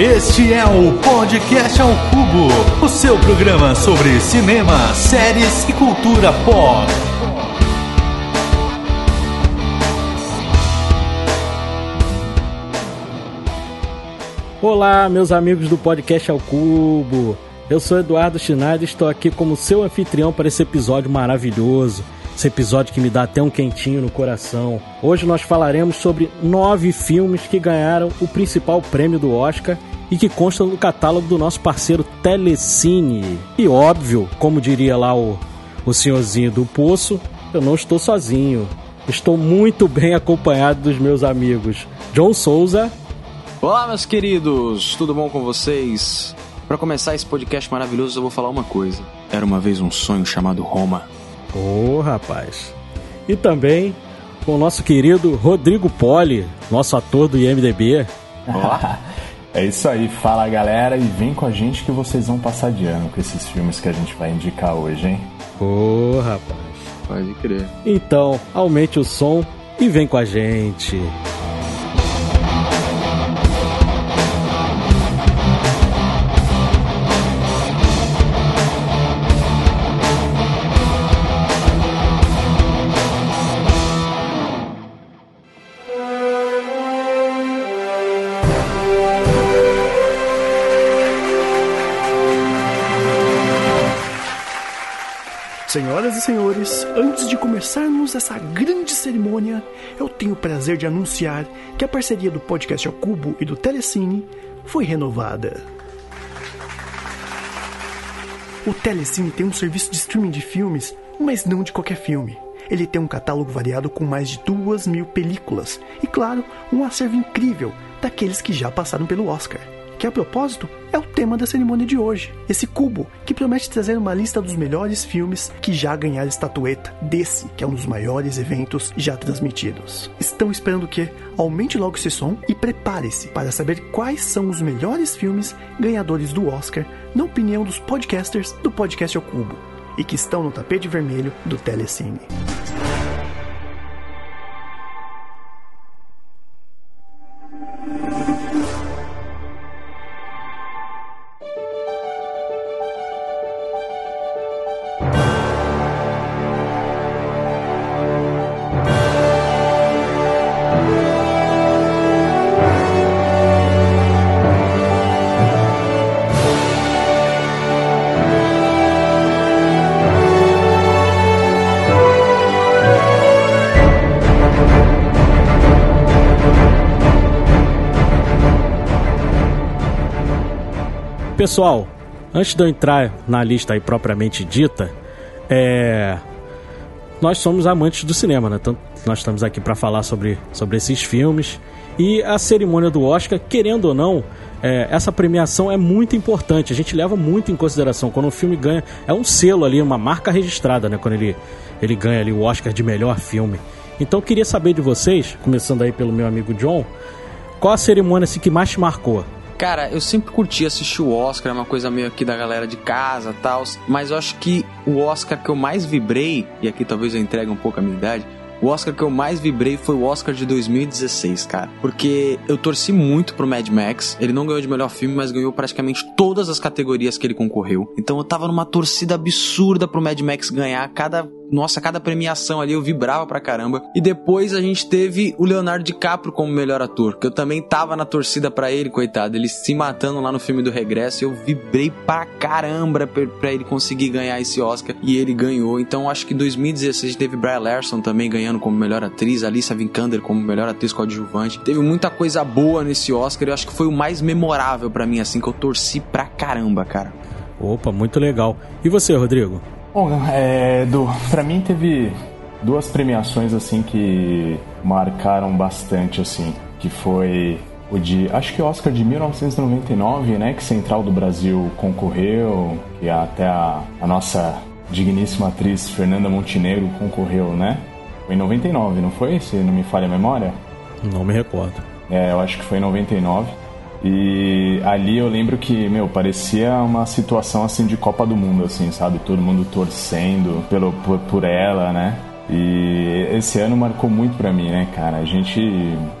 Este é o Podcast ao Cubo, o seu programa sobre cinema, séries e cultura pop. Olá, meus amigos do Podcast ao Cubo. Eu sou Eduardo Schneider e estou aqui como seu anfitrião para esse episódio maravilhoso. Esse episódio que me dá até um quentinho no coração. Hoje nós falaremos sobre nove filmes que ganharam o principal prêmio do Oscar e que constam no catálogo do nosso parceiro Telecine. E óbvio, como diria lá o, o senhorzinho do Poço, eu não estou sozinho. Estou muito bem acompanhado dos meus amigos John Souza. Olá, meus queridos, tudo bom com vocês? Para começar esse podcast maravilhoso, eu vou falar uma coisa. Era uma vez um sonho chamado Roma. Ô, oh, rapaz. E também com o nosso querido Rodrigo Poli, nosso ator do IMDB. é isso aí, fala galera e vem com a gente que vocês vão passar de ano com esses filmes que a gente vai indicar hoje, hein? Ô, oh, rapaz. Pode crer. Então, aumente o som e vem com a gente. Senhoras e senhores, antes de começarmos essa grande cerimônia, eu tenho o prazer de anunciar que a parceria do Podcast ao Cubo e do Telecine foi renovada. O Telecine tem um serviço de streaming de filmes, mas não de qualquer filme. Ele tem um catálogo variado com mais de duas mil películas e, claro, um acervo incrível daqueles que já passaram pelo Oscar que a propósito é o tema da cerimônia de hoje. Esse cubo que promete trazer uma lista dos melhores filmes que já ganharam estatueta desse, que é um dos maiores eventos já transmitidos. Estão esperando que aumente logo esse som e prepare-se para saber quais são os melhores filmes ganhadores do Oscar, na opinião dos podcasters do Podcast ao Cubo, e que estão no tapete vermelho do Telecine. Pessoal, antes de eu entrar na lista aí propriamente dita, é... nós somos amantes do cinema, né? Então, nós estamos aqui para falar sobre, sobre esses filmes. E a cerimônia do Oscar, querendo ou não, é, essa premiação é muito importante. A gente leva muito em consideração. Quando o filme ganha, é um selo ali, uma marca registrada, né? Quando ele, ele ganha ali o Oscar de melhor filme. Então queria saber de vocês, começando aí pelo meu amigo John, qual a cerimônia assim, que mais te marcou? Cara, eu sempre curti assistir o Oscar, é uma coisa meio aqui da galera de casa tal. Mas eu acho que o Oscar que eu mais vibrei, e aqui talvez eu entregue um pouco a minha idade, o Oscar que eu mais vibrei foi o Oscar de 2016, cara. Porque eu torci muito pro Mad Max. Ele não ganhou de melhor filme, mas ganhou praticamente todas as categorias que ele concorreu. Então eu tava numa torcida absurda pro Mad Max ganhar cada nossa, cada premiação ali eu vibrava pra caramba. E depois a gente teve o Leonardo DiCaprio como melhor ator, que eu também tava na torcida para ele, coitado. Ele se matando lá no filme do Regresso. Eu vibrei pra caramba pra ele conseguir ganhar esse Oscar. E ele ganhou. Então acho que em 2016 teve Bria Larson também ganhando como melhor atriz, Alicia Vikander como melhor atriz coadjuvante. Teve muita coisa boa nesse Oscar. Eu acho que foi o mais memorável para mim, assim, que eu torci pra caramba, cara. Opa, muito legal. E você, Rodrigo? Bom, é, do, pra mim teve duas premiações assim que marcaram bastante assim, que foi o de, acho que o Oscar de 1999, né, que Central do Brasil concorreu, e até a, a nossa digníssima atriz Fernanda Montenegro concorreu, né? Foi em 99, não foi? Se não me falha a memória? Não me recordo. É, eu acho que foi em 99. E ali eu lembro que, meu, parecia uma situação assim de Copa do Mundo, assim, sabe? Todo mundo torcendo pelo, por, por ela, né? E esse ano marcou muito pra mim, né, cara? A gente.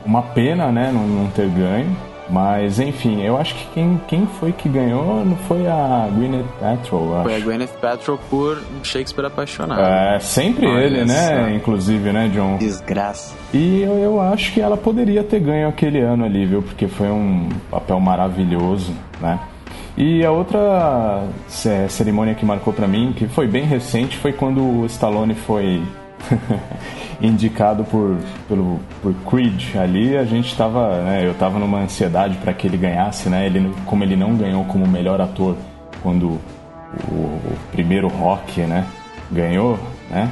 Uma pena, né, não, não ter ganho. Mas enfim, eu acho que quem, quem foi que ganhou não foi a Gwyneth Paltrow, acho. Foi a Gwyneth Paltrow por Shakespeare apaixonado. É, sempre Olha ele, né? só. Inclusive, né, John? Desgraça. E eu, eu acho que ela poderia ter ganho aquele ano ali, viu? Porque foi um papel maravilhoso, né? E a outra ce- cerimônia que marcou pra mim, que foi bem recente, foi quando o Stallone foi indicado por, pelo, por Creed. Ali a gente tava, né, eu tava numa ansiedade pra que ele ganhasse, né? Ele, como ele não ganhou como melhor ator quando o, o primeiro Rock, né, ganhou, né?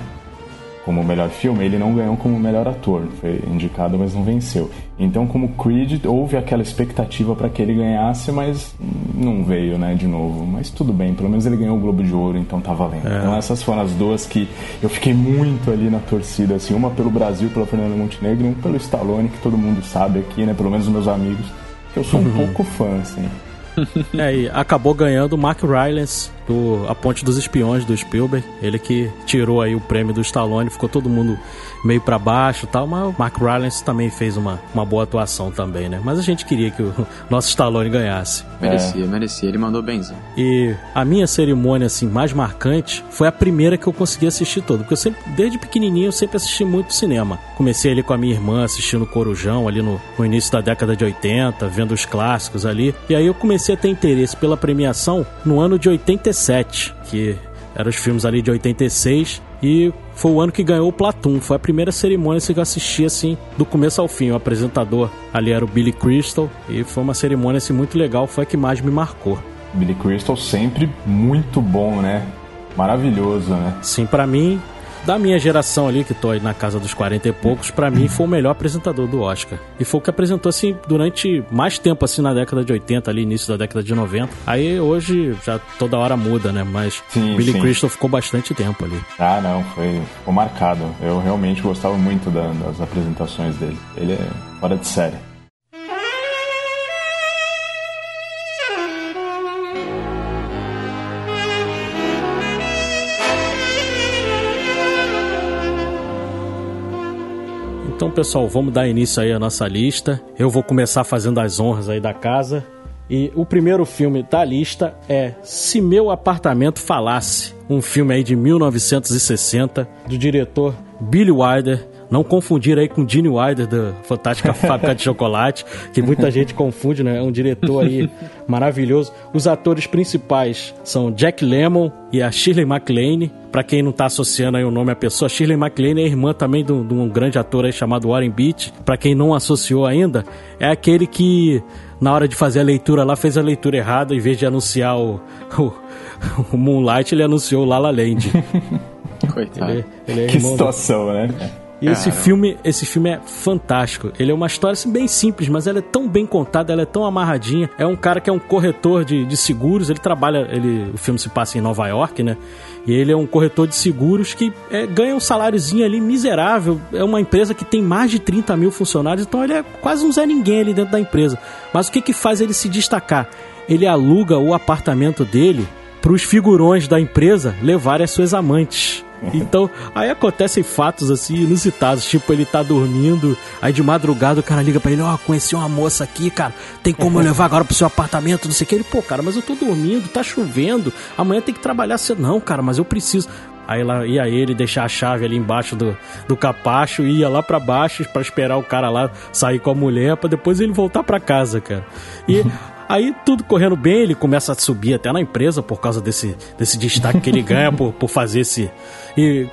Como melhor filme, ele não ganhou como melhor ator. Foi indicado, mas não venceu. Então, como Creed, houve aquela expectativa para que ele ganhasse, mas não veio, né, de novo. Mas tudo bem, pelo menos ele ganhou o Globo de Ouro, então tá valendo. Então, essas foram as duas que eu fiquei muito ali na torcida, assim, uma pelo Brasil, pela Fernanda Montenegro, e um pelo Stallone, que todo mundo sabe aqui, né, pelo menos os meus amigos, que eu sou um pouco fã, assim. É, e acabou ganhando o Mark Rylance do A Ponte dos Espiões do Spielberg. Ele que tirou aí o prêmio do Stallone, ficou todo mundo meio pra baixo e tal, mas o Mark Rylance também fez uma, uma boa atuação também, né? Mas a gente queria que o nosso Stallone ganhasse. Merecia, merecia. Ele mandou benzão. E a minha cerimônia assim mais marcante foi a primeira que eu consegui assistir toda, porque eu sempre desde pequenininho eu sempre assisti muito cinema. Comecei ali com a minha irmã assistindo Corujão ali no, no início da década de 80, vendo os clássicos ali. E aí eu comecei a ter interesse pela premiação no ano de 87, que eram os filmes ali de 86 e foi o ano que ganhou o Platum. Foi a primeira cerimônia que eu assisti assim do começo ao fim. O apresentador ali era o Billy Crystal e foi uma cerimônia assim muito legal, foi a que mais me marcou. Billy Crystal sempre muito bom, né? Maravilhoso, né? Sim, pra mim, da minha geração ali, que tô aí na casa dos 40 e poucos, pra mim foi o melhor apresentador do Oscar. E foi o que apresentou, assim, durante mais tempo, assim, na década de 80, ali, início da década de 90. Aí hoje já toda hora muda, né? Mas Sim, Billy sim. Crystal ficou bastante tempo ali. Ah, não, foi ficou marcado. Eu realmente gostava muito da- das apresentações dele. Ele é fora de série. Então, pessoal, vamos dar início aí à nossa lista. Eu vou começar fazendo as honras aí da casa. E o primeiro filme da lista é Se Meu Apartamento Falasse, um filme aí de 1960 do diretor Billy Wilder. Não confundir aí com Gene Wilder da Fantástica Fábrica de Chocolate, que muita gente confunde, né? É um diretor aí maravilhoso. Os atores principais são Jack Lemmon e a Shirley MacLaine. Pra quem não tá associando aí o nome à pessoa, Shirley MacLaine é irmã também de um, de um grande ator aí chamado Warren Beatty. Pra quem não associou ainda, é aquele que na hora de fazer a leitura lá fez a leitura errada, em vez de anunciar o, o, o Moonlight, ele anunciou o La La Land. Coitado. Ele, ele é Que irmão do- situação, né? E esse filme, esse filme é fantástico. Ele é uma história assim, bem simples, mas ela é tão bem contada, ela é tão amarradinha. É um cara que é um corretor de, de seguros. Ele trabalha, ele, o filme se passa em Nova York, né? E ele é um corretor de seguros que é, ganha um saláriozinho ali miserável. É uma empresa que tem mais de 30 mil funcionários, então ele é quase um Zé Ninguém ali dentro da empresa. Mas o que que faz ele se destacar? Ele aluga o apartamento dele para os figurões da empresa levarem as suas amantes. Então, aí acontecem fatos assim inusitados, tipo ele tá dormindo, aí de madrugada o cara liga pra ele, ó, conheci uma moça aqui, cara, tem como eu levar agora pro seu apartamento, não sei o que. Ele, pô, cara, mas eu tô dormindo, tá chovendo, amanhã tem que trabalhar cedo. Não, cara, mas eu preciso. Aí lá ia ele deixar a chave ali embaixo do, do capacho ia lá pra baixo pra esperar o cara lá sair com a mulher pra depois ele voltar pra casa, cara. E Aí tudo correndo bem, ele começa a subir até na empresa por causa desse, desse destaque que ele ganha por, por fazer esse. E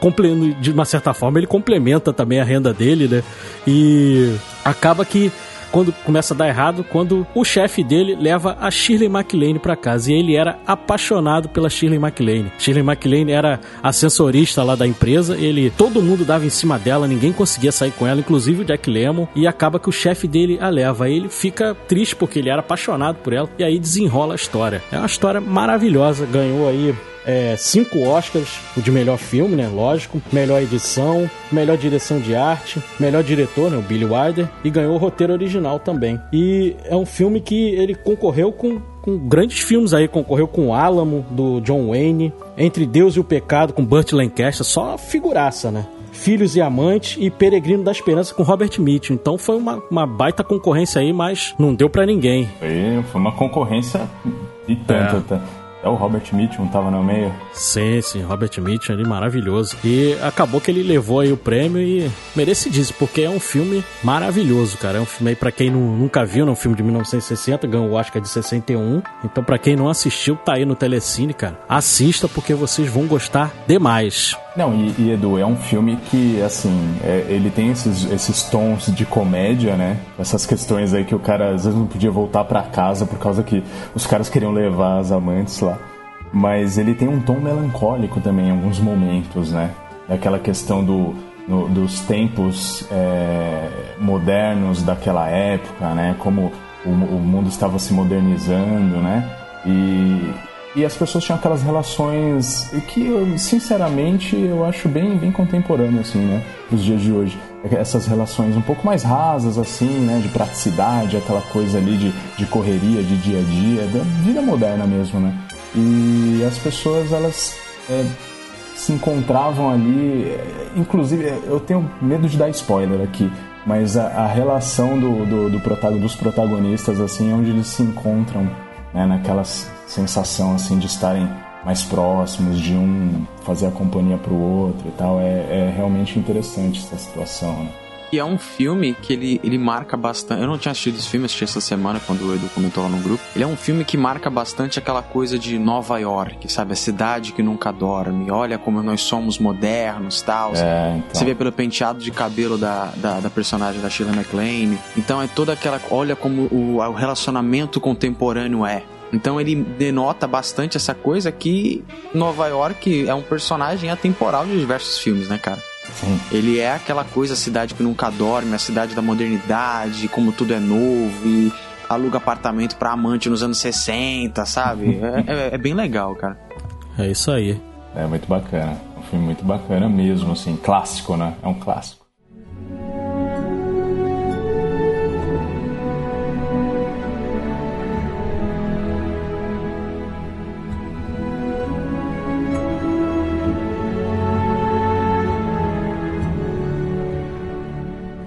de uma certa forma ele complementa também a renda dele, né? E acaba que quando começa a dar errado, quando o chefe dele leva a Shirley MacLaine pra casa. E ele era apaixonado pela Shirley MacLaine. Shirley MacLaine era ascensorista lá da empresa, ele todo mundo dava em cima dela, ninguém conseguia sair com ela, inclusive o Jack Lemmon, e acaba que o chefe dele a leva. Aí ele fica triste porque ele era apaixonado por ela, e aí desenrola a história. É uma história maravilhosa, ganhou aí é, cinco Oscars, o de melhor filme, né? Lógico. Melhor edição, melhor direção de arte, melhor diretor, né? O Billy Wilder. E ganhou o roteiro original também. E é um filme que ele concorreu com, com grandes filmes aí. Concorreu com o Alamo, do John Wayne. Entre Deus e o Pecado, com Burt Lancaster. Só figuraça, né? Filhos e Amantes e Peregrino da Esperança com Robert Mitchum. Então foi uma, uma baita concorrência aí, mas não deu para ninguém. Foi, foi uma concorrência e tanto. É. Tá? É o Robert Mitchum tava no meio? Sim, sim, Robert Mitchum ali maravilhoso. E acabou que ele levou aí o prêmio e merecidíssimo, porque é um filme maravilhoso, cara. É um filme aí pra quem não, nunca viu, é um filme de 1960, ganhou o Oscar de 61. Então pra quem não assistiu, tá aí no Telecine, cara. Assista porque vocês vão gostar demais. Não, e, e, Edu, é um filme que, assim, é, ele tem esses, esses tons de comédia, né? Essas questões aí que o cara às vezes não podia voltar para casa por causa que os caras queriam levar as amantes lá. Mas ele tem um tom melancólico também em alguns momentos, né? Daquela questão do, no, dos tempos é, modernos daquela época, né? Como o, o mundo estava se modernizando, né? E, e as pessoas tinham aquelas relações que, eu, sinceramente, eu acho bem, bem contemporâneo, assim, né? Dos dias de hoje. Essas relações um pouco mais rasas, assim, né? De praticidade, aquela coisa ali de, de correria, de dia a dia, da vida moderna mesmo, né? E as pessoas, elas é, se encontravam ali. É, inclusive, eu tenho medo de dar spoiler aqui, mas a, a relação do, do, do, dos protagonistas, assim, é onde eles se encontram, né? Naquelas sensação assim de estarem mais próximos, de um fazer a companhia para o outro e tal. É, é realmente interessante essa situação, né? E é um filme que ele, ele marca bastante. Eu não tinha assistido esse filme, assisti essa semana quando o Edu comentou lá no grupo. Ele é um filme que marca bastante aquela coisa de Nova York, sabe? A cidade que nunca dorme. Olha como nós somos modernos tal. É, então. Você vê pelo penteado de cabelo da, da, da, personagem da Sheila McLean. Então é toda aquela. Olha como o, o relacionamento contemporâneo é. Então ele denota bastante essa coisa que Nova York é um personagem atemporal de diversos filmes, né, cara? Sim. Ele é aquela coisa, a cidade que nunca dorme, a cidade da modernidade, como tudo é novo e aluga apartamento pra amante nos anos 60, sabe? é, é, é bem legal, cara. É isso aí. É muito bacana. Um filme muito bacana mesmo, assim, clássico, né? É um clássico.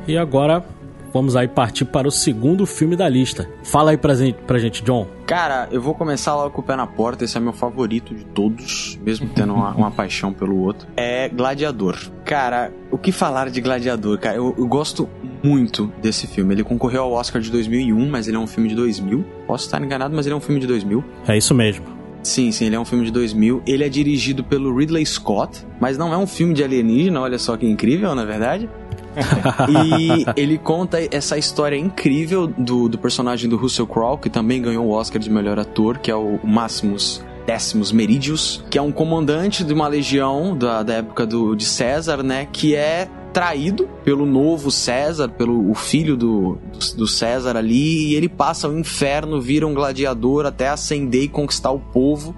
E agora vamos aí partir para o segundo filme da lista. Fala aí pra gente, pra gente, John. Cara, eu vou começar logo com o pé na porta. Esse é meu favorito de todos, mesmo tendo uma, uma paixão pelo outro. É Gladiador. Cara, o que falar de Gladiador, cara? Eu, eu, gosto muito desse filme. Ele concorreu ao Oscar de 2001, mas ele é um filme de 2000. Posso estar enganado, mas ele é um filme de 2000. É isso mesmo. Sim, sim, ele é um filme de 2000. Ele é dirigido pelo Ridley Scott, mas não é um filme de alienígena, olha só que incrível, na verdade. e ele conta essa história incrível do, do personagem do Russell Crowe, que também ganhou o Oscar de melhor ator, que é o Máximos Décimos Meridius, que é um comandante de uma legião da, da época do, de César, né? Que é traído pelo novo César, pelo o filho do, do, do, César ali, e ele passa o inferno, vira um gladiador até ascender e conquistar o povo.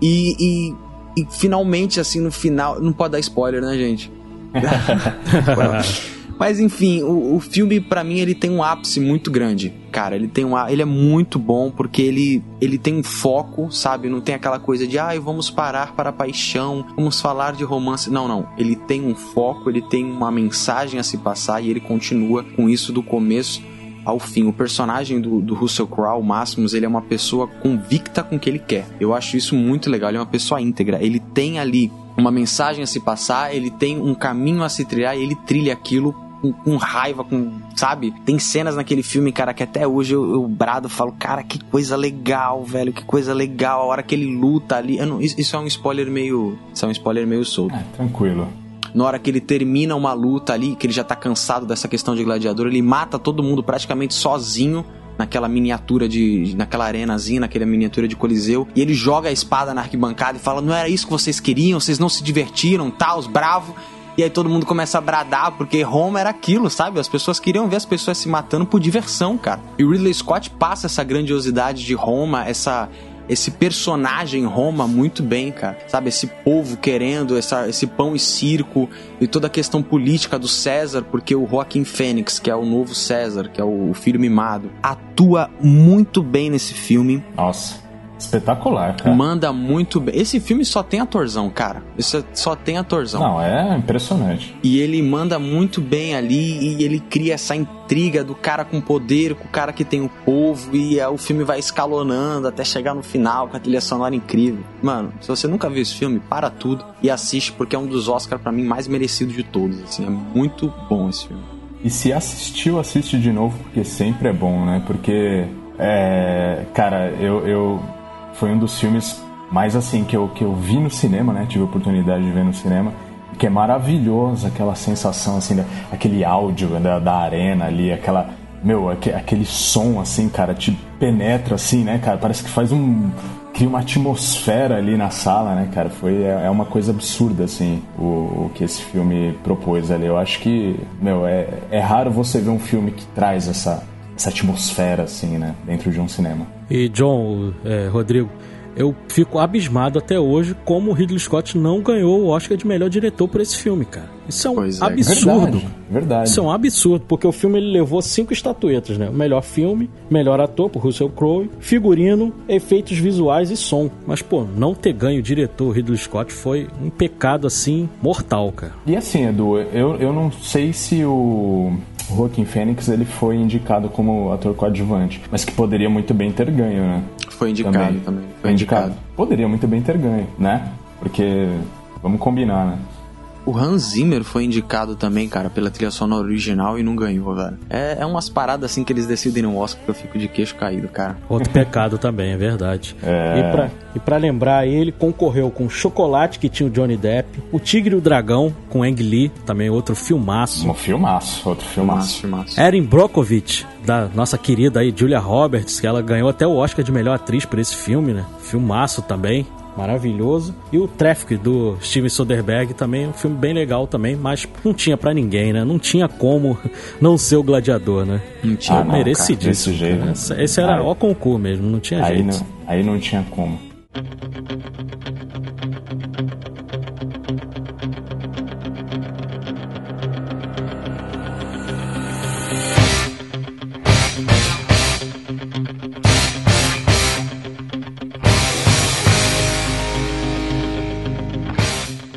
E, e, e finalmente, assim, no final. Não pode dar spoiler, né, gente? Mas enfim, o, o filme para mim ele tem um ápice muito grande, cara. Ele tem um, ele é muito bom porque ele, ele tem um foco, sabe? Não tem aquela coisa de, ai, ah, vamos parar para a paixão, vamos falar de romance. Não, não. Ele tem um foco, ele tem uma mensagem a se passar e ele continua com isso do começo ao fim. O personagem do, do Russell Crowe, Máximos, ele é uma pessoa convicta com o que ele quer. Eu acho isso muito legal. Ele é uma pessoa íntegra. Ele tem ali uma mensagem a se passar, ele tem um caminho a se trilhar e ele trilha aquilo com, com, raiva, com, sabe? Tem cenas naquele filme, cara, que até hoje eu, eu brado, falo, cara, que coisa legal, velho, que coisa legal. A hora que ele luta ali. Não, isso, isso, é um spoiler meio. Isso é um spoiler meio solto. É, tranquilo. Na hora que ele termina uma luta ali, que ele já tá cansado dessa questão de gladiador, ele mata todo mundo praticamente sozinho naquela miniatura de. naquela arenazinha, naquela miniatura de Coliseu. E ele joga a espada na arquibancada e fala: Não era isso que vocês queriam, vocês não se divertiram, tal, os bravos. E aí todo mundo começa a bradar, porque Roma era aquilo, sabe? As pessoas queriam ver as pessoas se matando por diversão, cara. E Ridley Scott passa essa grandiosidade de Roma, essa esse personagem Roma muito bem, cara. Sabe, esse povo querendo essa, esse pão e circo e toda a questão política do César, porque o Joaquim Fênix, que é o novo César, que é o filho mimado, atua muito bem nesse filme. Nossa. Espetacular, cara. Manda muito bem. Esse filme só tem atorzão, cara. Isso só tem atorzão. Não, é impressionante. E ele manda muito bem ali e ele cria essa intriga do cara com poder, com o cara que tem o povo e é, o filme vai escalonando até chegar no final com a trilha sonora incrível. Mano, se você nunca viu esse filme, para tudo e assiste porque é um dos Oscars para mim mais merecidos de todos, assim, é muito bom esse filme. E se assistiu, assiste de novo, porque sempre é bom, né? Porque, é, cara, eu, eu foi um dos filmes mais assim que eu, que eu vi no cinema, né? Tive a oportunidade de ver no cinema. Que é maravilhoso aquela sensação, assim, aquele áudio da, da arena ali, aquela. Meu, aquele som, assim, cara, te penetra, assim, né, cara? Parece que faz um. cria uma atmosfera ali na sala, né, cara? Foi, é, é uma coisa absurda, assim, o, o, que esse filme propôs ali. Eu acho que, meu, é, é raro você ver um filme que traz essa, essa atmosfera, assim, né, dentro de um cinema. E John, é, Rodrigo, eu fico abismado até hoje como o Ridley Scott não ganhou o Oscar de melhor diretor por esse filme, cara. Isso é um é. absurdo. Verdade, verdade. Isso é um absurdo, porque o filme ele levou cinco estatuetas, né? O melhor filme, melhor ator por Russell Crowe, figurino, efeitos visuais e som. Mas, pô, não ter ganho o diretor Ridley Scott foi um pecado, assim, mortal, cara. E assim, Edu, eu, eu não sei se o o Joaquim Fênix ele foi indicado como ator coadjuvante, mas que poderia muito bem ter ganho, né? Foi indicado também. também. Foi indicado. indicado. Poderia muito bem ter ganho, né? Porque vamos combinar, né? O Hans Zimmer foi indicado também, cara, pela trilha sonora original e não ganhou, velho. É, é umas paradas assim que eles decidem no Oscar que eu fico de queixo caído, cara. Outro pecado também, é verdade. É... E, pra, e pra lembrar, ele concorreu com Chocolate, que tinha o Johnny Depp, O Tigre e o Dragão, com Ang Lee, também outro filmaço. Um filmaço, outro filmaço. filmaço. Erin Brockovich, da nossa querida aí Julia Roberts, que ela ganhou até o Oscar de melhor atriz por esse filme, né? Filmaço também maravilhoso. E o Traffic do Steven Soderbergh também, um filme bem legal também, mas não tinha para ninguém, né? Não tinha como não ser o gladiador, né? Não tinha. Ah, não, Merecidíssimo. Cara, jeito, esse, esse era aí, o concurso mesmo, não tinha aí jeito. Não, aí não tinha como.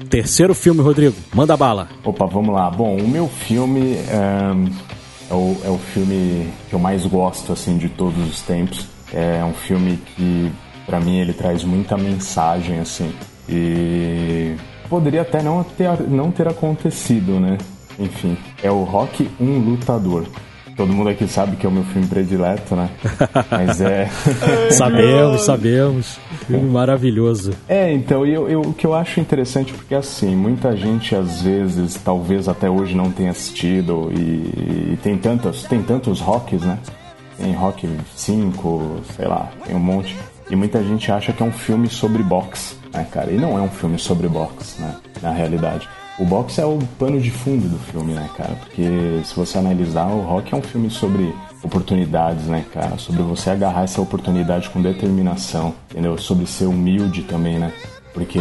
Terceiro filme, Rodrigo. Manda bala. Opa, vamos lá. Bom, o meu filme é, o, é o filme que eu mais gosto, assim, de todos os tempos. É um filme que, para mim, ele traz muita mensagem, assim. E poderia até não ter, não ter acontecido, né? Enfim, é o Rock um Lutador. Todo mundo aqui sabe que é o meu filme predileto, né? Mas é. sabemos, sabemos. Filme maravilhoso. É, então, eu, eu, o que eu acho interessante, porque assim, muita gente às vezes, talvez até hoje não tenha assistido, e, e tem, tantos, tem tantos rocks, né? Tem Rock 5, sei lá, tem um monte. E muita gente acha que é um filme sobre boxe, né, cara? E não é um filme sobre boxe, né? Na realidade. O boxe é o pano de fundo do filme, né, cara? Porque se você analisar, o Rock é um filme sobre oportunidades, né, cara? Sobre você agarrar essa oportunidade com determinação, entendeu? Sobre ser humilde também, né? Porque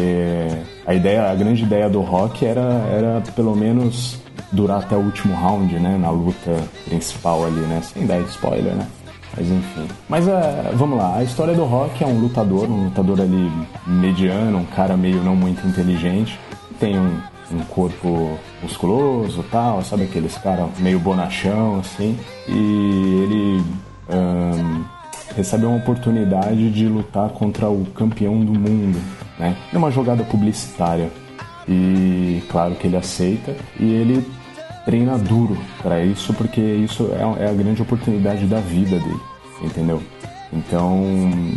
a ideia, a grande ideia do Rock era, era pelo menos durar até o último round, né? Na luta principal ali, né? Sem dar spoiler, né? Mas enfim. Mas uh, vamos lá, a história do Rock é um lutador, um lutador ali mediano, um cara meio não muito inteligente. Tem um, um corpo musculoso tal, sabe aqueles caras meio bonachão assim. E ele um, recebe uma oportunidade de lutar contra o campeão do mundo, né? Numa jogada publicitária. E claro que ele aceita e ele treina duro para isso porque isso é, é a grande oportunidade da vida dele, entendeu? Então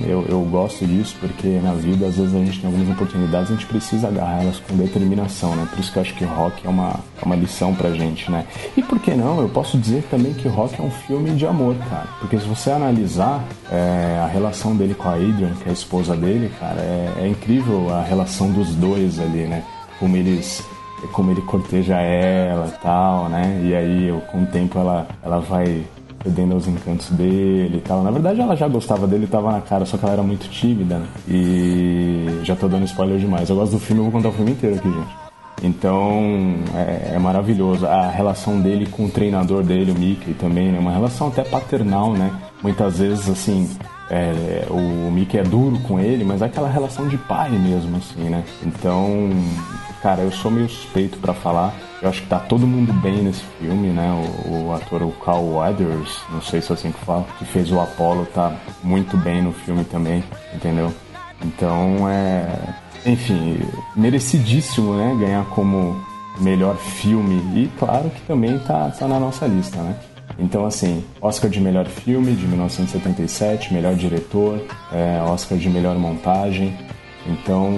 eu, eu gosto disso porque na vida às vezes a gente tem algumas oportunidades a gente precisa agarrar elas com determinação, né? Por isso que eu acho que rock é uma, é uma lição pra gente, né? E por que não? Eu posso dizer também que rock é um filme de amor, cara. Porque se você analisar é, a relação dele com a Adrian, que é a esposa dele, cara, é, é incrível a relação dos dois ali, né? Como eles como ele corteja ela tal, né? E aí, com o tempo, ela, ela vai cedendo aos encantos dele e tal. Na verdade, ela já gostava dele, tava na cara, só que ela era muito tímida, né? E já tô dando spoiler demais. Eu gosto do filme, eu vou contar o filme inteiro aqui, gente. Então, é, é, maravilhoso. A relação dele com o treinador dele, o Mickey, também, né? Uma relação até paternal, né? muitas vezes, assim, é, o Mickey é duro com ele, mas é aquela relação de pai mesmo, assim, né? Então, cara, eu sou meio suspeito para falar. Eu acho que tá todo mundo bem nesse filme, né? O, o, ator, o Carl Weathers, não sei se é assim que fala, que fez o Apollo, tá muito bem no filme também, entendeu? Então, é. Enfim, merecidíssimo, né? Ganhar como melhor filme. E claro que também tá, tá na nossa lista, né? Então, assim, Oscar de melhor filme de 1977, melhor diretor, é, Oscar de melhor montagem. Então,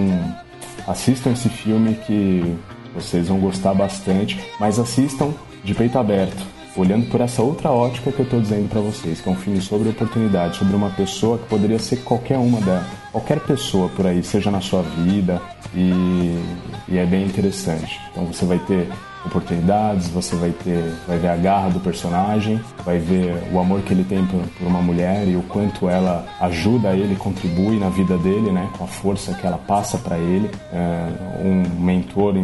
assistam esse filme que vocês vão gostar bastante, mas assistam de peito aberto, olhando por essa outra ótica que eu estou dizendo para vocês, que é um filme sobre oportunidade, sobre uma pessoa que poderia ser qualquer uma dela, qualquer pessoa por aí, seja na sua vida, e, e é bem interessante. Então você vai ter oportunidades, você vai ter, vai ver a garra do personagem, vai ver o amor que ele tem por, uma mulher e o quanto ela ajuda ele, contribui na vida dele, né, com a força que ela passa para ele, é, um mentor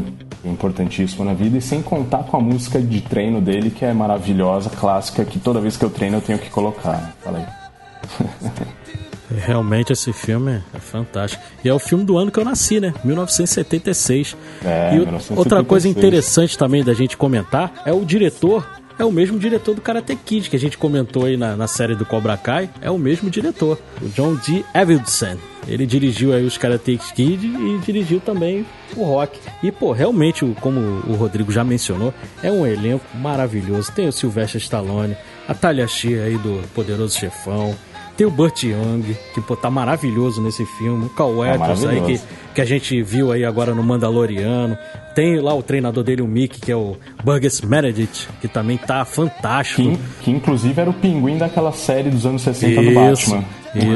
importantíssimo na vida e sem contar com a música de treino dele que é maravilhosa, clássica, que toda vez que eu treino eu tenho que colocar. Fala aí. Realmente esse filme é fantástico. E é o filme do ano que eu nasci, né? 1976. É, e 1976. outra coisa interessante também da gente comentar é o diretor. É o mesmo diretor do Karate Kid que a gente comentou aí na, na série do Cobra Kai. É o mesmo diretor, o John D. Avildsen. Ele dirigiu aí os Karate Kid e dirigiu também o Rock. E, pô, realmente, como o Rodrigo já mencionou, é um elenco maravilhoso. Tem o Sylvester Stallone, a Talia Shea aí do Poderoso Chefão, tem o Burt Young, que pô, tá maravilhoso nesse filme. O Cal tá aí, que, que a gente viu aí agora no Mandaloriano. Tem lá o treinador dele, o Mick, que é o Burgess Meredith, que também tá fantástico. Que, que inclusive era o pinguim daquela série dos anos 60 Isso. do Batman.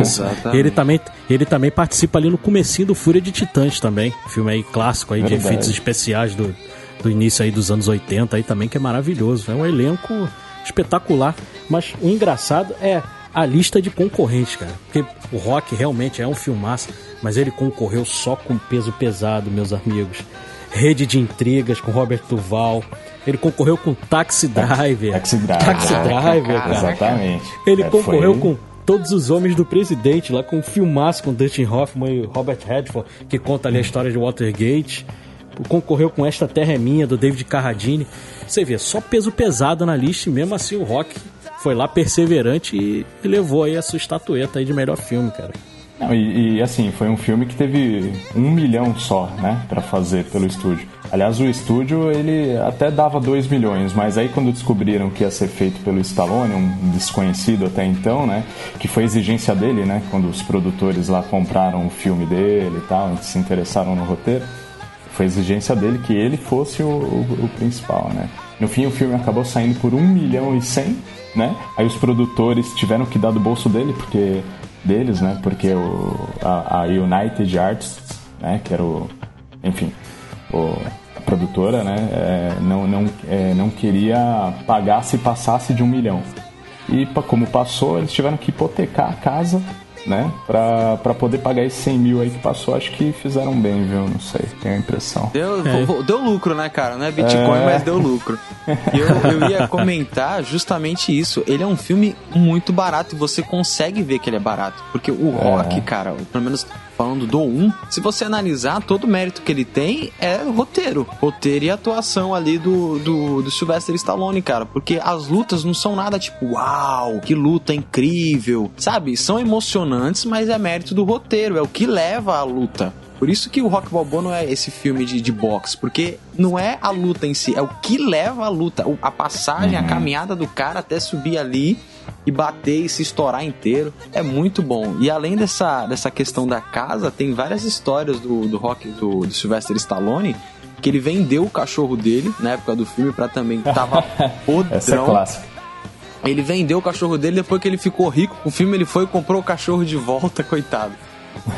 Isso. Ele também, ele também participa ali no comecinho do Fúria de Titãs também. Filme aí clássico aí Verdade. de efeitos especiais do, do início aí dos anos 80 aí também, que é maravilhoso. É um elenco espetacular. Mas o engraçado é a lista de concorrentes, cara. Porque o Rock realmente é um filmaço, mas ele concorreu só com peso pesado, meus amigos. Rede de Intrigas com Robert Duval. Ele concorreu com Taxi Driver. Taxi Driver. Taxi Driver, cara. Exatamente. Ele é, concorreu foi... com Todos os Homens do Presidente, lá com um filmaço com Dustin Hoffman e Robert Redford, que conta ali a história de Watergate. Concorreu com Esta Terra é Minha, do David Carradine. Você vê, só peso pesado na lista e mesmo assim o Rock foi lá perseverante e, e levou aí a sua estatueta aí de melhor filme, cara. Não, e, e, assim, foi um filme que teve um milhão só, né, para fazer pelo estúdio. Aliás, o estúdio, ele até dava dois milhões, mas aí quando descobriram que ia ser feito pelo Stallone, um desconhecido até então, né, que foi exigência dele, né, quando os produtores lá compraram o filme dele e tal, se interessaram no roteiro, foi exigência dele que ele fosse o, o, o principal, né. No fim, o filme acabou saindo por um milhão e cem, né? Aí os produtores tiveram que dar do bolso dele, porque deles, né? Porque o, a, a United Artists, né? Que era o, enfim, o, a produtora, né? É, não, não, é, não queria pagar se passasse de um milhão. E como passou, eles tiveram que hipotecar a casa né? Pra, pra poder pagar esses 100 mil aí que passou, acho que fizeram bem, viu? Não sei, tenho a impressão. Deu, é. deu lucro, né, cara? Não é Bitcoin, é. mas deu lucro. Eu, eu ia comentar justamente isso. Ele é um filme muito barato e você consegue ver que ele é barato. Porque o é. rock, cara, pelo menos falando do 1, se você analisar, todo o mérito que ele tem é roteiro. Roteiro e atuação ali do, do, do Sylvester Stallone, cara. Porque as lutas não são nada tipo, uau, que luta incrível. Sabe? São emocionantes, mas é mérito do roteiro. É o que leva à luta. Por isso que o Rock Balboa não é esse filme de, de boxe, porque não é a luta em si, é o que leva a luta, a passagem, uhum. a caminhada do cara até subir ali e bater e se estourar inteiro. É muito bom. E além dessa, dessa questão da casa, tem várias histórias do, do rock do, do Sylvester Stallone que ele vendeu o cachorro dele na época do filme para também tava podrão. Essa é clássica. Ele vendeu o cachorro dele depois que ele ficou rico. O filme ele foi e comprou o cachorro de volta, coitado.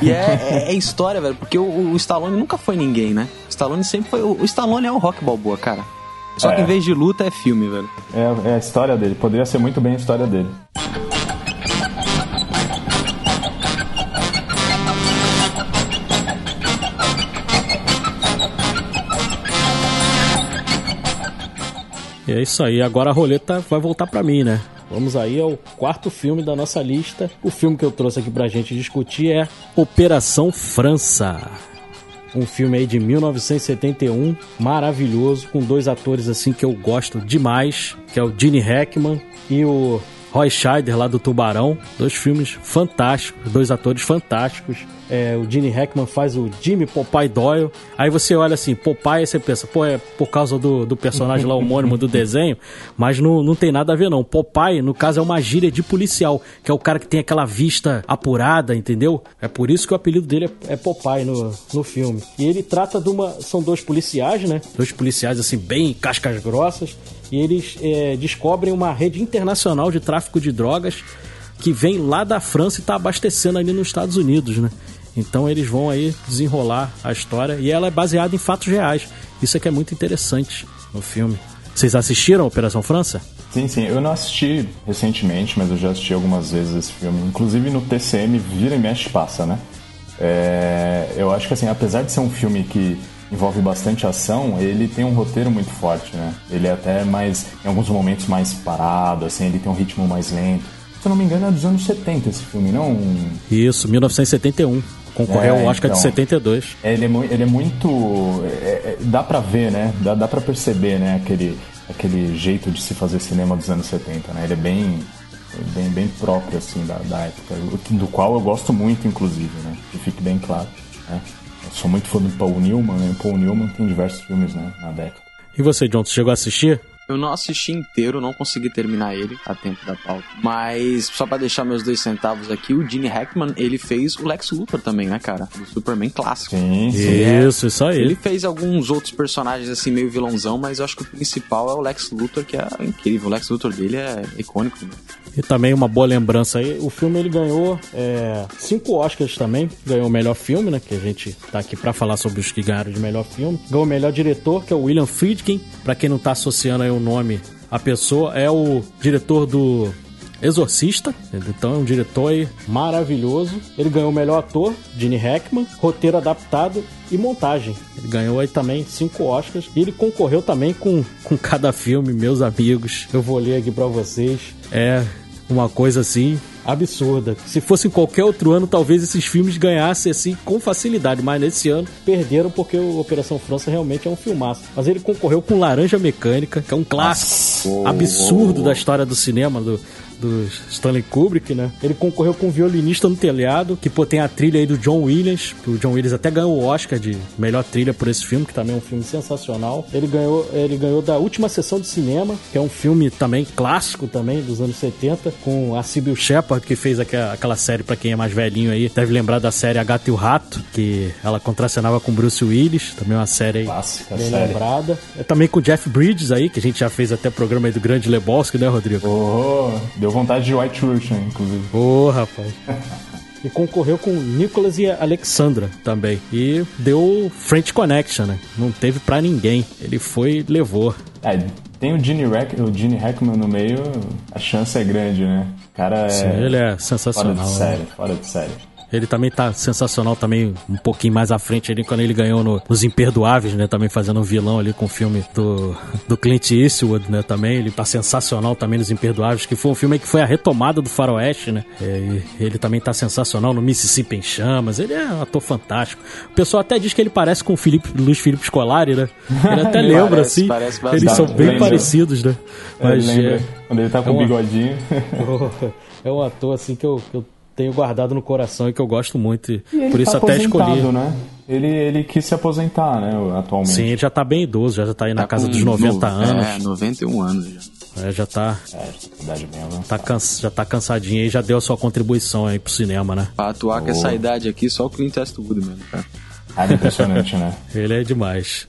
E é, é, é, história, velho, porque o, o, Stallone nunca foi ninguém, né? O Stallone sempre foi. O, o Stallone é o rock balboa, cara. Só é. que em vez de luta é filme, velho. É, é a história dele. Poderia ser muito bem a história dele. E é isso aí. Agora a roleta vai voltar para mim, né? Vamos aí ao quarto filme da nossa lista. O filme que eu trouxe aqui pra gente discutir é Operação França. Um filme aí de 1971, maravilhoso, com dois atores assim que eu gosto demais, que é o Gene Hackman e o Roy Scheider lá do Tubarão. Dois filmes fantásticos, dois atores fantásticos. É, o Gene Hackman faz o Jimmy Popeye Doyle. Aí você olha assim, Popeye, e você pensa, pô, é por causa do, do personagem lá homônimo do desenho, mas não, não tem nada a ver não. Popeye, no caso, é uma gíria de policial, que é o cara que tem aquela vista apurada, entendeu? É por isso que o apelido dele é, é Popeye no, no filme. E ele trata de uma... são dois policiais, né? Dois policiais, assim, bem cascas grossas, eles é, descobrem uma rede internacional de tráfico de drogas que vem lá da França e está abastecendo ali nos Estados Unidos, né? Então eles vão aí desenrolar a história e ela é baseada em fatos reais. Isso é que é muito interessante no filme. Vocês assistiram a Operação França? Sim, sim. Eu não assisti recentemente, mas eu já assisti algumas vezes esse filme. Inclusive no TCM vira e mexe passa, né? É... eu acho que assim, apesar de ser um filme que envolve bastante ação, ele tem um roteiro muito forte, né? Ele é até mais, em alguns momentos, mais parado, assim, ele tem um ritmo mais lento. Se eu não me engano, é dos anos 70 esse filme, não? Isso, 1971. Concorreu É, Oscar então. de 72. É, Ele é, ele é muito. é- é- dá pra ver, né? Dá, dá pra perceber, né? Aquele, aquele jeito de se fazer cinema dos anos 70, né? Ele é bem, bem, bem próprio, assim, da, da época. Do qual eu gosto muito, inclusive, né? Que fique bem claro. Né? Sou muito fã do Paul Newman, né? Paul Newman tem diversos filmes, né? Na década. E você, John, você chegou a assistir? Eu não assisti inteiro, não consegui terminar ele a tempo da pauta. Mas, só pra deixar meus dois centavos aqui, o Gene Hackman, ele fez o Lex Luthor também, né, cara? Do Superman clássico. Sim, sim. Isso, isso aí. Ele fez alguns outros personagens assim meio vilãozão, mas eu acho que o principal é o Lex Luthor, que é incrível. O Lex Luthor dele é icônico. Né? E também uma boa lembrança aí, o filme ele ganhou é, cinco Oscars também, ganhou o melhor filme, né, que a gente tá aqui pra falar sobre os que ganharam de melhor filme. Ganhou o melhor diretor, que é o William Friedkin, pra quem não tá associando aí o nome à pessoa, é o diretor do Exorcista, então é um diretor aí maravilhoso. Ele ganhou o melhor ator, Gene Hackman, roteiro adaptado e montagem. Ele ganhou aí também cinco Oscars e ele concorreu também com, com cada filme, meus amigos. Eu vou ler aqui pra vocês. É uma coisa assim absurda. Se fosse em qualquer outro ano, talvez esses filmes ganhassem assim com facilidade, mas nesse ano perderam porque o Operação França realmente é um filmaço. Mas ele concorreu com Laranja Mecânica, que é um clássico absurdo da história do cinema do do Stanley Kubrick, né? Ele concorreu com Violinista no Telhado, que pô, tem a trilha aí do John Williams, que o John Williams até ganhou o Oscar de melhor trilha por esse filme, que também é um filme sensacional. Ele ganhou, ele ganhou da Última Sessão de Cinema, que é um filme também clássico também dos anos 70, com a Sybil Shepard, que fez aquela, aquela série para quem é mais velhinho aí, deve lembrar da série A Gata e o Rato, que ela contracenava com Bruce Willis, também uma série aí Clássica bem série. lembrada. É também com o Jeff Bridges aí, que a gente já fez até programa aí do Grande Lebowski, né, Rodrigo? Oh, deu vontade de White Russian, inclusive. Ô, rapaz. E concorreu com Nicholas e Alexandra também. E deu French Connection, né? Não teve pra ninguém. Ele foi levou. É, tem o Gene, Hack, o Gene Hackman no meio, a chance é grande, né? O cara é. Sim, ele é Fora sensacional. de né? série, fora de série. Ele também tá sensacional também, um pouquinho mais à frente ali, quando ele ganhou no- nos Imperdoáveis, né? Também fazendo um vilão ali com o filme do, do Clint Eastwood, né? Também, ele tá sensacional também nos Imperdoáveis, que foi um filme que foi a retomada do Faroeste, né? É, e ele também tá sensacional no Mississippi em Chamas, ele é um ator fantástico. O pessoal até diz que ele parece com o Felipe, Luiz Felipe Scolari, né? Ele até lembra, Parece, assim. parece eles são bem Lembra. parecidos, né? Mas Lembra? é, Quando ele tá com é o uma- bigodinho. é um ator assim que eu, que eu tenho guardado no coração e que eu gosto muito. E ele por isso tá até escolhi. né? Ele, ele quis se aposentar, né, atualmente. Sim, ele já tá bem idoso, já tá aí na Tá casa com dos 90 no- anos. É, 91 anos já. É, já tá, É, idade bem avançada. tá cansa, já tá cansadinho aí, já deu a sua contribuição aí pro cinema, né? Pra atuar com essa idade aqui, só o Clint Eastwood mesmo, cara. Ah, é impressionante, né? Ele é demais.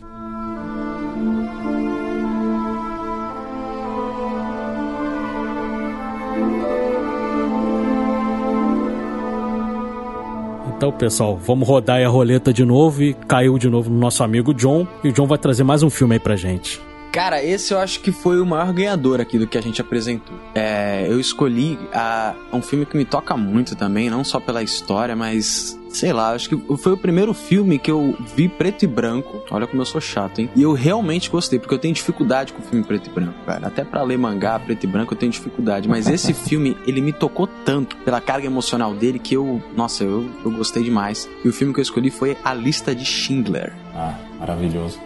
Então, pessoal, vamos rodar a roleta de novo e caiu de novo no nosso amigo John. E o John vai trazer mais um filme aí pra gente. Cara, esse eu acho que foi o maior ganhador aqui do que a gente apresentou. É, eu escolhi a, um filme que me toca muito também, não só pela história, mas sei lá, acho que foi o primeiro filme que eu vi preto e branco. Olha como eu sou chato, hein? E eu realmente gostei, porque eu tenho dificuldade com filme preto e branco, cara. Até para ler mangá preto e branco eu tenho dificuldade. Mas esse filme, ele me tocou tanto pela carga emocional dele que eu, nossa, eu, eu gostei demais. E o filme que eu escolhi foi A Lista de Schindler. Ah, maravilhoso.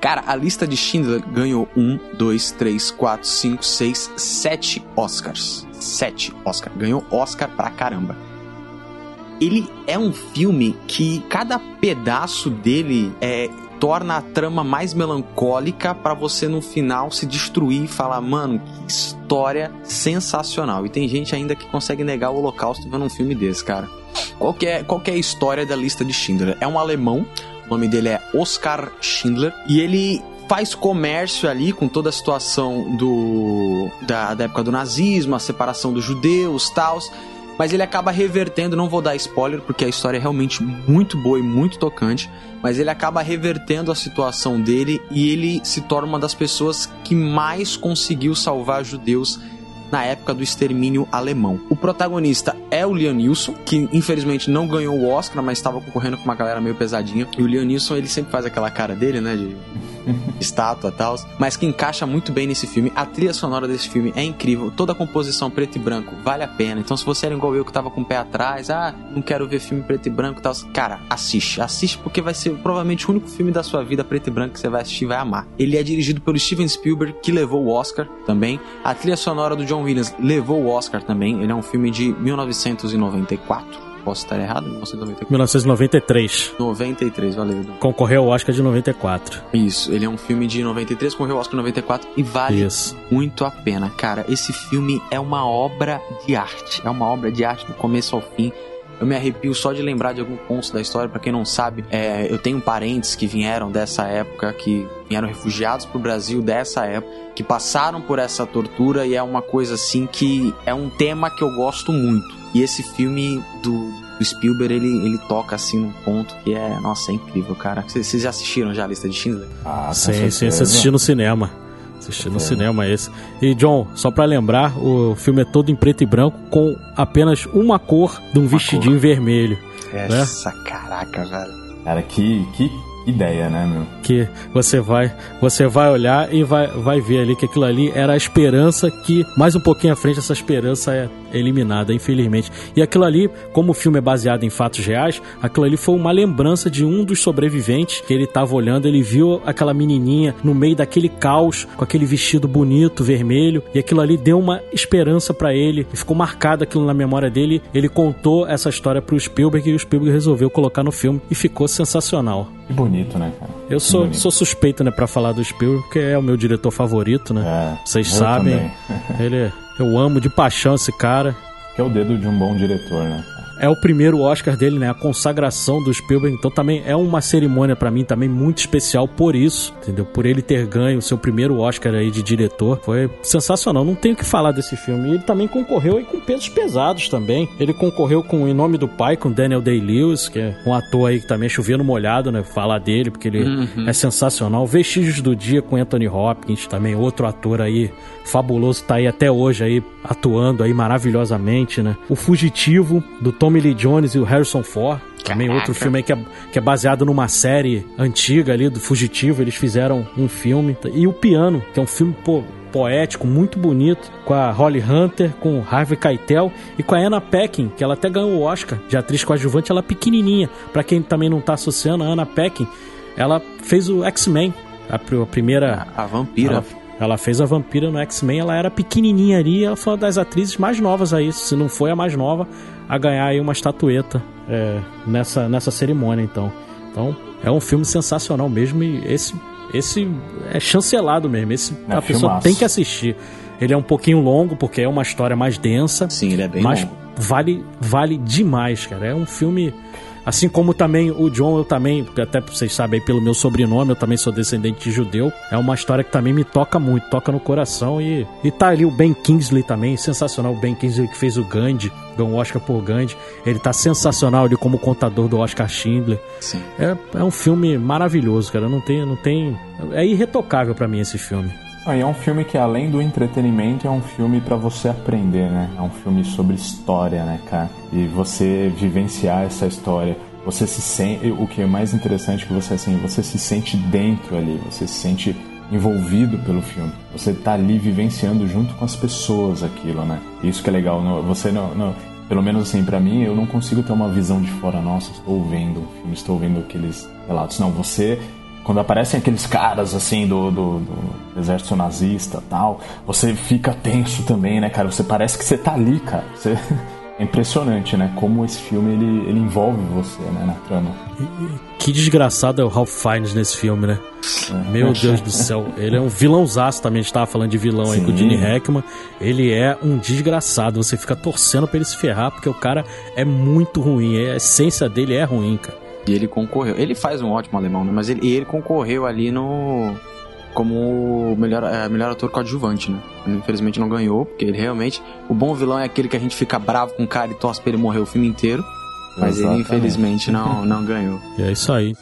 Cara, a lista de Schindler ganhou um, dois, três, quatro, cinco, seis, sete Oscars. Sete Oscars. Ganhou Oscar pra caramba. Ele é um filme que cada pedaço dele é torna a trama mais melancólica para você no final se destruir e falar, mano, que história sensacional. E tem gente ainda que consegue negar o Holocausto vendo um filme desse, cara. Qual que é, qual que é a história da lista de Schindler? É um alemão o nome dele é Oscar Schindler. E ele faz comércio ali com toda a situação do da, da época do nazismo, a separação dos judeus, tal. Mas ele acaba revertendo, não vou dar spoiler porque a história é realmente muito boa e muito tocante, mas ele acaba revertendo a situação dele e ele se torna uma das pessoas que mais conseguiu salvar judeus na época do extermínio alemão. O protagonista é o Liam Neeson, que infelizmente não ganhou o Oscar, mas estava concorrendo com uma galera meio pesadinha. E o Liam Neeson, ele sempre faz aquela cara dele, né, de estátua e tal, mas que encaixa muito bem nesse filme. A trilha sonora desse filme é incrível, toda a composição preto e branco vale a pena. Então, se você era igual eu que tava com o pé atrás, ah, não quero ver filme preto e branco e tal, cara, assiste, assiste porque vai ser provavelmente o único filme da sua vida preto e branco que você vai assistir e vai amar. Ele é dirigido pelo Steven Spielberg, que levou o Oscar também. A trilha sonora do John Williams levou o Oscar também. Ele é um filme de 1994 posso estar errado, 1994. 1993. 93, valeu. Concorreu ao Oscar de 94. Isso, ele é um filme de 93, concorreu ao Oscar de 94 e vale Isso. muito a pena. Cara, esse filme é uma obra de arte. É uma obra de arte do começo ao fim. Eu me arrepio só de lembrar de algum ponto da história. Para quem não sabe, é, eu tenho parentes que vieram dessa época, que vieram refugiados pro Brasil dessa época, que passaram por essa tortura e é uma coisa assim que é um tema que eu gosto muito. E esse filme do, do Spielberg, ele, ele toca assim num ponto que é, nossa, é incrível, cara. Vocês, já assistiram já a lista de Schindler? Ah, sim, sim, assisti no cinema. Assisti no cinema esse. E John, só para lembrar, o filme é todo em preto e branco com apenas uma cor de um uma vestidinho cor. vermelho. Essa, né? caraca, velho. Cara, que, que ideia, né, meu? Que você vai, você vai olhar e vai, vai ver ali que aquilo ali era a esperança que mais um pouquinho à frente essa esperança é eliminada, infelizmente. E aquilo ali, como o filme é baseado em fatos reais, aquilo ali foi uma lembrança de um dos sobreviventes que ele estava olhando, ele viu aquela menininha no meio daquele caos, com aquele vestido bonito, vermelho, e aquilo ali deu uma esperança para ele, e ficou marcado aquilo na memória dele. Ele contou essa história pro Spielberg e o Spielberg resolveu colocar no filme e ficou sensacional. Que bonito, né, cara? Eu sou, sou suspeito, né, para falar do Spielberg, porque é o meu diretor favorito, né? É, Vocês sabem. Ele eu amo de paixão esse cara. Que é o dedo de um bom diretor, né? É o primeiro Oscar dele, né? A consagração do Spielberg. Então também é uma cerimônia para mim também muito especial por isso, entendeu? Por ele ter ganho o seu primeiro Oscar aí de diretor. Foi sensacional. Não tenho o que falar desse filme. E ele também concorreu aí com pesos pesados também. Ele concorreu com Em Nome do Pai, com Daniel Day-Lewis, que é um ator aí que também chovendo molhado, né? Falar dele, porque ele uhum. é sensacional. Vestígios do Dia com Anthony Hopkins, também outro ator aí fabuloso, tá aí até hoje aí atuando aí maravilhosamente, né? O Fugitivo, do Tommy Lee Jones e o Harrison Ford. Também outro filme aí que é, que é baseado numa série antiga ali do Fugitivo. Eles fizeram um filme. E o Piano, que é um filme, pô, poético, muito bonito, com a Holly Hunter, com o Harvey Keitel e com a Anna Peckin, que ela até ganhou o Oscar de atriz coadjuvante, ela é pequenininha. Para quem também não tá associando, a Anna Peckin, ela fez o X-Men, a, a, primeira... A, a vampira. Ela, ela fez a vampira no X-Men, ela era pequenininha ali, ela foi uma das atrizes mais novas aí, se não foi a mais nova, a ganhar aí uma estatueta é, nessa, nessa cerimônia, então. Então, é um filme sensacional mesmo e esse, esse é chancelado mesmo, esse é a pessoa filmaço. tem que assistir. Ele é um pouquinho longo, porque é uma história mais densa. Sim, ele é bem mas longo. vale, vale demais, cara. É um filme Assim como também o John, eu também, até vocês sabem aí pelo meu sobrenome, eu também sou descendente de judeu. É uma história que também me toca muito, toca no coração. E, e tá ali o Ben Kingsley também, sensacional. O Ben Kingsley que fez o Gandhi, ganhou o Oscar por Gandhi. Ele tá sensacional ali como contador do Oscar Schindler. Sim. É, é um filme maravilhoso, cara. Não tem. Não tem é irretocável para mim esse filme. É um filme que, além do entretenimento, é um filme para você aprender, né? É um filme sobre história, né, cara? E você vivenciar essa história. Você se sente. O que é mais interessante que você, assim, você se sente dentro ali, você se sente envolvido pelo filme. Você tá ali vivenciando junto com as pessoas aquilo, né? Isso que é legal. Você não, pelo menos assim, para mim, eu não consigo ter uma visão de fora. Nossa, estou vendo o filme, estou vendo aqueles relatos. Não, você quando aparecem aqueles caras assim do, do, do, exército nazista tal, você fica tenso também, né, cara? Você parece que você tá ali, cara. Você... É impressionante, né? Como esse filme ele, ele envolve você, né, na trama. Que desgraçado é o Ralph Fiennes nesse filme, né? É. Meu Deus do céu. Ele é um vilãozaço também. A gente tava falando de vilão Sim. aí com o Gene Hackman. Ele é um desgraçado. Você fica torcendo pra ele se ferrar, porque o cara é muito ruim. A essência dele é ruim, cara. E ele concorreu. Ele faz um ótimo alemão, né? Mas ele, ele concorreu ali no. Como melhor, é, melhor ator coadjuvante, né? Infelizmente não ganhou, porque ele realmente. O bom vilão é aquele que a gente fica bravo com o cara e torce pra ele morrer o filme inteiro. Mas Exatamente. ele infelizmente não, não ganhou. E é isso aí.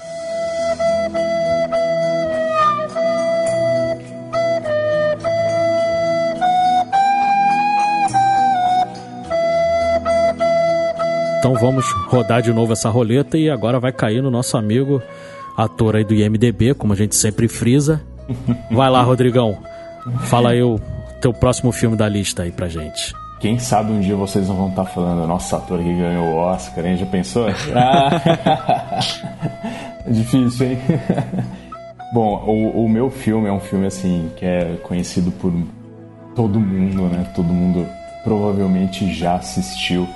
Então vamos rodar de novo essa roleta e agora vai cair no nosso amigo ator aí do IMDB, como a gente sempre frisa. Vai lá, Rodrigão. Fala aí o teu próximo filme da lista aí pra gente. Quem sabe um dia vocês não vão estar tá falando, nossa, ator que ganhou o Oscar, hein? Já pensou? é difícil, hein? Bom, o, o, meu filme é um filme assim que é conhecido por todo mundo, né? Todo mundo provavelmente já assistiu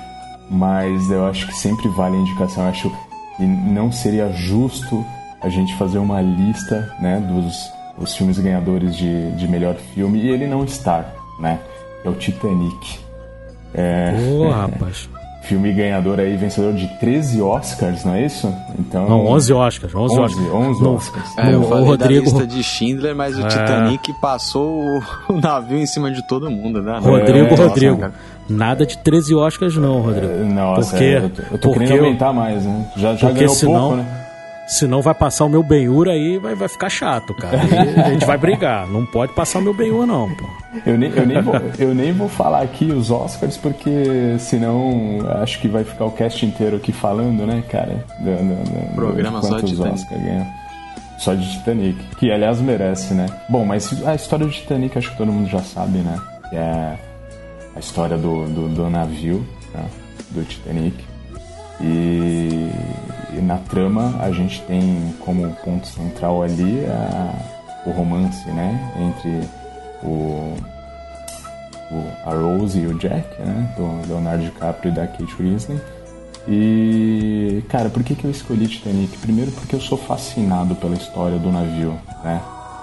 mas eu acho que sempre vale a indicação. Eu acho que não seria justo a gente fazer uma lista né, dos os filmes ganhadores de, de melhor filme e ele não estar, né? É o Titanic. É, Boa, rapaz. filme ganhador aí, vencedor de 13 Oscars, não é isso? Então, não, 11 Oscars. 11, 11 Oscars. 11 Oscars. É, eu falei o Rodrigo... da lista de Schindler, mas o é. Titanic passou o navio em cima de todo mundo, né? Rodrigo, é, Rodrigo. Nossa, Nada de 13 Oscars não, Rodrigo. É, nossa, porque, eu tô, eu tô porque querendo aumentar mais, né? Já, já ganhou senão, pouco, né? Senão vai passar o meu Benhur aí vai, vai ficar chato, cara. a gente vai brigar. Não pode passar o meu Benhur, não, pô. Eu nem, eu, nem vou, eu nem vou falar aqui os Oscars, porque senão acho que vai ficar o cast inteiro aqui falando, né, cara? Do, do, do, Programa só de Titanic. Só de Titanic. Que, aliás, merece, né? Bom, mas a história de Titanic acho que todo mundo já sabe, né? É a história do, do, do navio, né? do Titanic. E, e, na trama a gente tem como ponto central ali a, o romance né? entre o, o, a Rose e o Jack, né? do Leonardo DiCaprio e da Kate Winslet. E, cara, por que, que eu escolhi Titanic? Primeiro porque eu sou fascinado pela história do navio, né?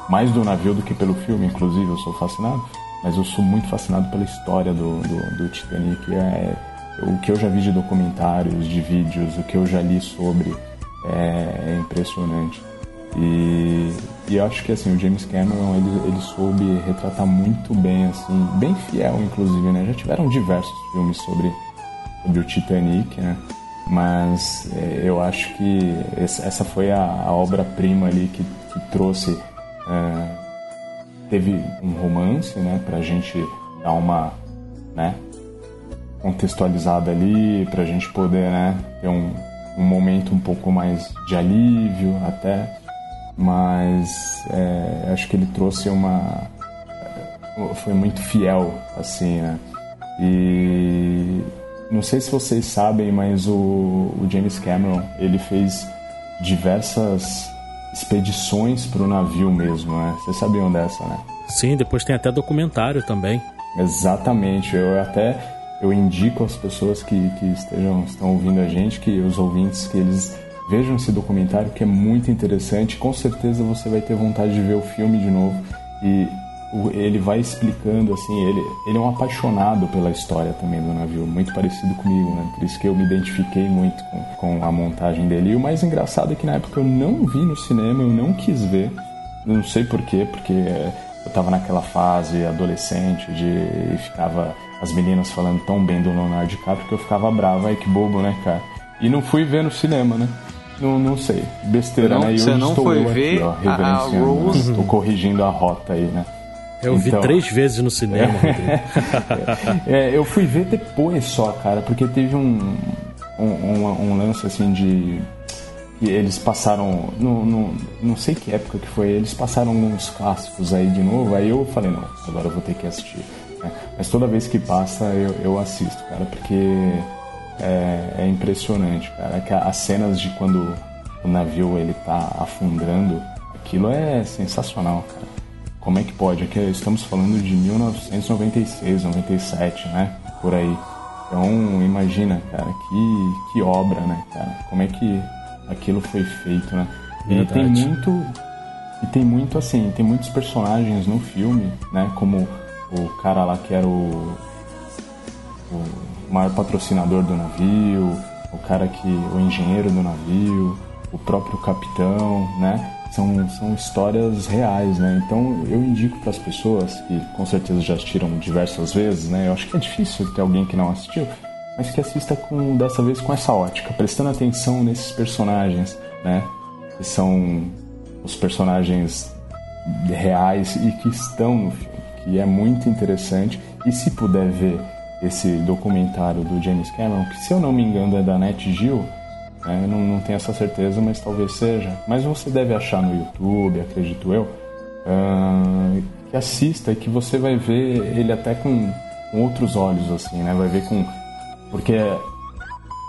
Mais do navio do que pelo filme, inclusive, eu sou fascinado mas eu sou muito fascinado pela história do, do, do Titanic. É, o que eu já vi de documentários, de vídeos, o que eu já li sobre é, é impressionante. E, e eu acho que assim, o James Cameron ele, ele soube retratar muito bem, assim, bem fiel inclusive, né? Já tiveram diversos filmes sobre, sobre o Titanic, né? Mas é, eu acho que essa foi a, a obra-prima ali que, que trouxe é, teve um romance, né, pra gente dar uma, né, contextualizada ali, pra gente poder, né, ter um, um momento um pouco mais de alívio até, mas é, acho que ele trouxe uma... foi muito fiel, assim, né, e não sei se vocês sabem, mas o, o James Cameron, ele fez diversas expedições para o navio mesmo, né? Vocês sabiam dessa, né? Sim, depois tem até documentário também. Exatamente. Eu até eu indico às pessoas que, que estejam estão ouvindo a gente, que os ouvintes, que eles vejam esse documentário que é muito interessante. Com certeza você vai ter vontade de ver o filme de novo. E ele vai explicando assim, ele, ele é um apaixonado pela história também do navio, muito parecido comigo, né? Por isso que eu me identifiquei muito com, com a montagem dele. E o mais engraçado é que na época eu não vi no cinema, eu não quis ver, não sei porquê, porque eu tava naquela fase adolescente de ficava as meninas falando tão bem do Leonardo DiCaprio que eu ficava bravo, aí que bobo, né, cara? E não fui ver no cinema, né? Não, não sei, besteira, não, né? E você não estou foi ver aqui, ó, a- a né? Rose? Tô corrigindo a rota aí, né? Eu vi Então. três vezes no cinema, Rodrigo. É, eu fui ver depois só, cara, porque teve um, um, um- um lance assim de. eles passaram. No, no- não sei que época que foi, eles passaram uns clássicos aí de novo, aí eu falei, não, agora eu vou ter que assistir. né? Mas toda vez que passa eu, eu assisto, cara, porque é, é impressionante, cara. Que as cenas de quando o navio ele tá afundando, aquilo é sensacional, cara. Como é que pode? Aqui estamos falando de 1996, 97, né? Por aí. Então, imagina, cara, que, que obra, né, cara? Como é que aquilo foi feito, né? E tem Verdade. muito. E tem muito, assim, tem muitos personagens no filme, né? Como o cara lá que era o, o maior patrocinador do navio, o cara que. o engenheiro do navio, o próprio capitão, né? São, são histórias reais, né? Então eu indico para as pessoas que com certeza já assistiram diversas vezes, né? Eu acho que é difícil ter alguém que não assistiu, mas que assista com dessa vez com essa ótica, prestando atenção nesses personagens, né? Que são os personagens reais e que estão no filme, que é muito interessante. E se puder ver esse documentário do James Cameron, que se eu não me engano é da Net Geo, né, não, não tenho essa certeza, mas talvez seja. Mas você deve achar no YouTube, acredito eu, ah, que assista e que você vai ver ele até com, com outros olhos, assim, né? Vai ver com. Porque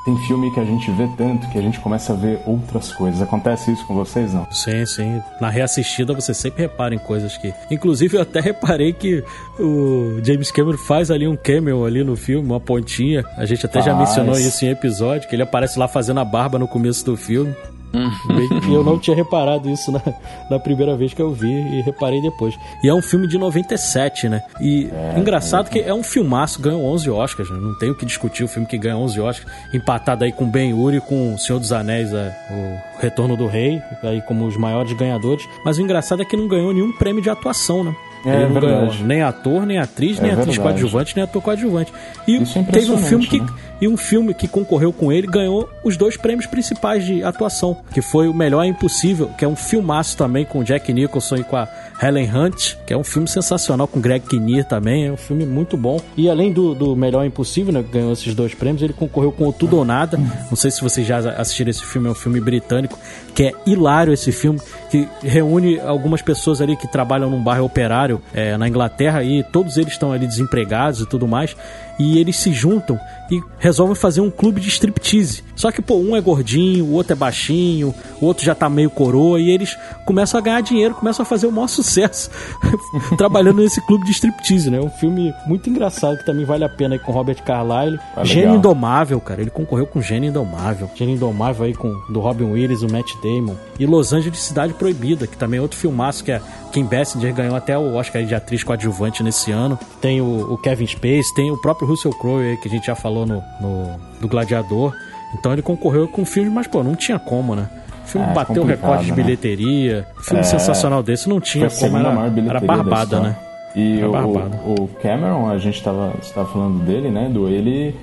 tem filme que a gente vê tanto que a gente começa a ver outras coisas. Acontece isso com vocês, não? Sim, sim. Na reassistida você sempre repara em coisas que. Inclusive, eu até reparei que o James Cameron faz ali um cameo ali no filme, uma pontinha. A gente até já Faz. mencionou isso em episódio, que ele aparece lá fazendo a barba no começo do filme. Que eu não tinha reparado isso na, na primeira vez que eu vi e reparei depois. E é um filme de 97, né? E engraçado que é um filmaço, ganhou 11 Oscars, né? Não tem o que discutir o filme que ganha 11 Oscars, empatado aí com Ben Hur e com O Senhor dos Anéis, é, o Retorno do Rei, aí como os maiores ganhadores. Mas o engraçado é que não ganhou nenhum prêmio de atuação, né? É Ele não verdade. ganhou nem ator, nem atriz, É nem atriz coadjuvante, nem ator coadjuvante. E é teve um filme que né? E um filme que concorreu com ele ganhou os dois prêmios principais de atuação, que foi o Melhor é Impossível, que é um filmaço também com Jack Nicholson e com a Helen Hunt, que é um filme sensacional com Greg Kinnear também, é um filme muito bom. E além do, do Melhor é Impossível, né, que ganhou esses dois prêmios, ele concorreu com o Tudo ou Nada. Não sei se vocês já assistiram esse filme, é um filme britânico, que é hilário esse filme, que reúne algumas pessoas ali que trabalham num bairro operário é, na Inglaterra e todos eles estão ali desempregados e tudo mais. E eles se juntam e resolvem fazer um clube de striptease. Só que, pô, um é gordinho, o outro é baixinho, o outro já tá meio coroa, e eles começam a ganhar dinheiro, começam a fazer o maior sucesso trabalhando nesse clube de striptease, né? Um filme muito engraçado que também vale a pena aí com Robert Carlyle. Ah, Gênio. Indomável, cara. Ele concorreu com Gênio Indomável. Gênio Indomável aí com do Robin Williams, o Matt Damon. E Los Angeles Cidade Proibida, que também é outro filmaço que é Kim Basinger ganhou até o Oscar de atriz coadjuvante nesse ano. Tem o, o Kevin Space, tem o próprio Russell Crowe que a gente já falou no, no do Gladiador. Então ele concorreu com filmes, mas pô, não tinha como, né? O filme É, bateu recorde de né? bilheteria. Filme É. sensacional desse não tinha como. Era, era da barbada, né? E o, o Cameron, a gente estava tava falando dele, né? Do ele,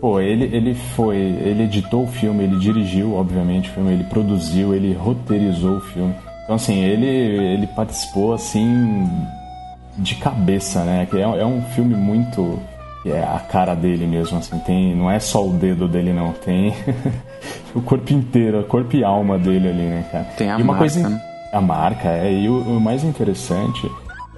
pô, ele ele foi, ele editou o filme, ele dirigiu, obviamente, o filme, ele produziu, ele roteirizou o filme. Então assim, ele ele participou assim de cabeça, né? Que é, é um filme muito é a cara dele mesmo, assim, tem, não é só o dedo dele não, tem o corpo inteiro, a corpo e alma dele ali, né, cara? Tem a e uma marca, coisa, né? a marca, é, e o, o mais interessante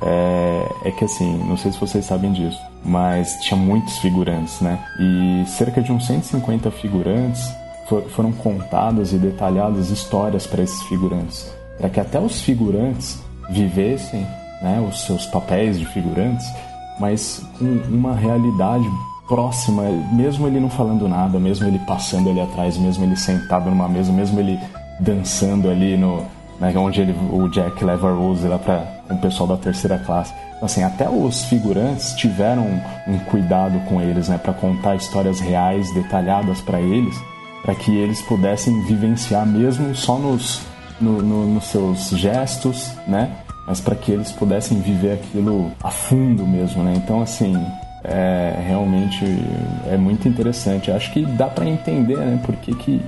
é, é que assim, não sei se vocês sabem disso, mas tinha muitos figurantes, né? E cerca de uns 150 figurantes for- foram contadas e detalhadas histórias para esses figurantes, para que até os figurantes vivessem, né, os seus papéis de figurantes, mas com uma realidade próxima, mesmo ele não falando nada, mesmo ele passando ali atrás, mesmo ele sentado numa mesa, mesmo ele dançando ali no né, onde ele, o Jack leva a Rose lá com o pessoal da terceira classe. Então, assim, até os figurantes tiveram um cuidado com eles, né, para contar histórias reais, detalhadas para eles, para que eles pudessem vivenciar mesmo só nos, no, no, nos seus gestos, né, mas para que eles pudessem viver aquilo a fundo mesmo, né. Então, assim, é, realmente é muito interessante. Acho que dá para entender, né, por que, que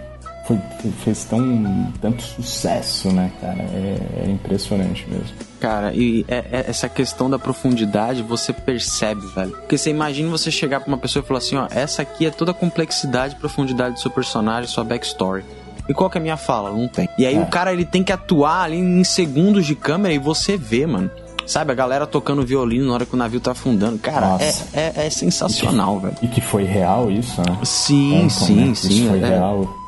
foi, fez tão, tanto sucesso, né, cara? É, é impressionante mesmo. Cara, e é, é essa questão da profundidade você percebe, velho. Porque você imagina você chegar pra uma pessoa e falar assim: ó, essa aqui é toda a complexidade e profundidade do seu personagem, sua backstory. E qual que é a minha fala? Não tem. E aí é. o cara ele tem que atuar ali em segundos de câmera e você vê, mano. Sabe, a galera tocando violino na hora que o navio tá afundando. Cara, é, é, é, sensacional, e que, velho. E que foi real isso, né? Sim, sim, né? sim. Isso foi é. real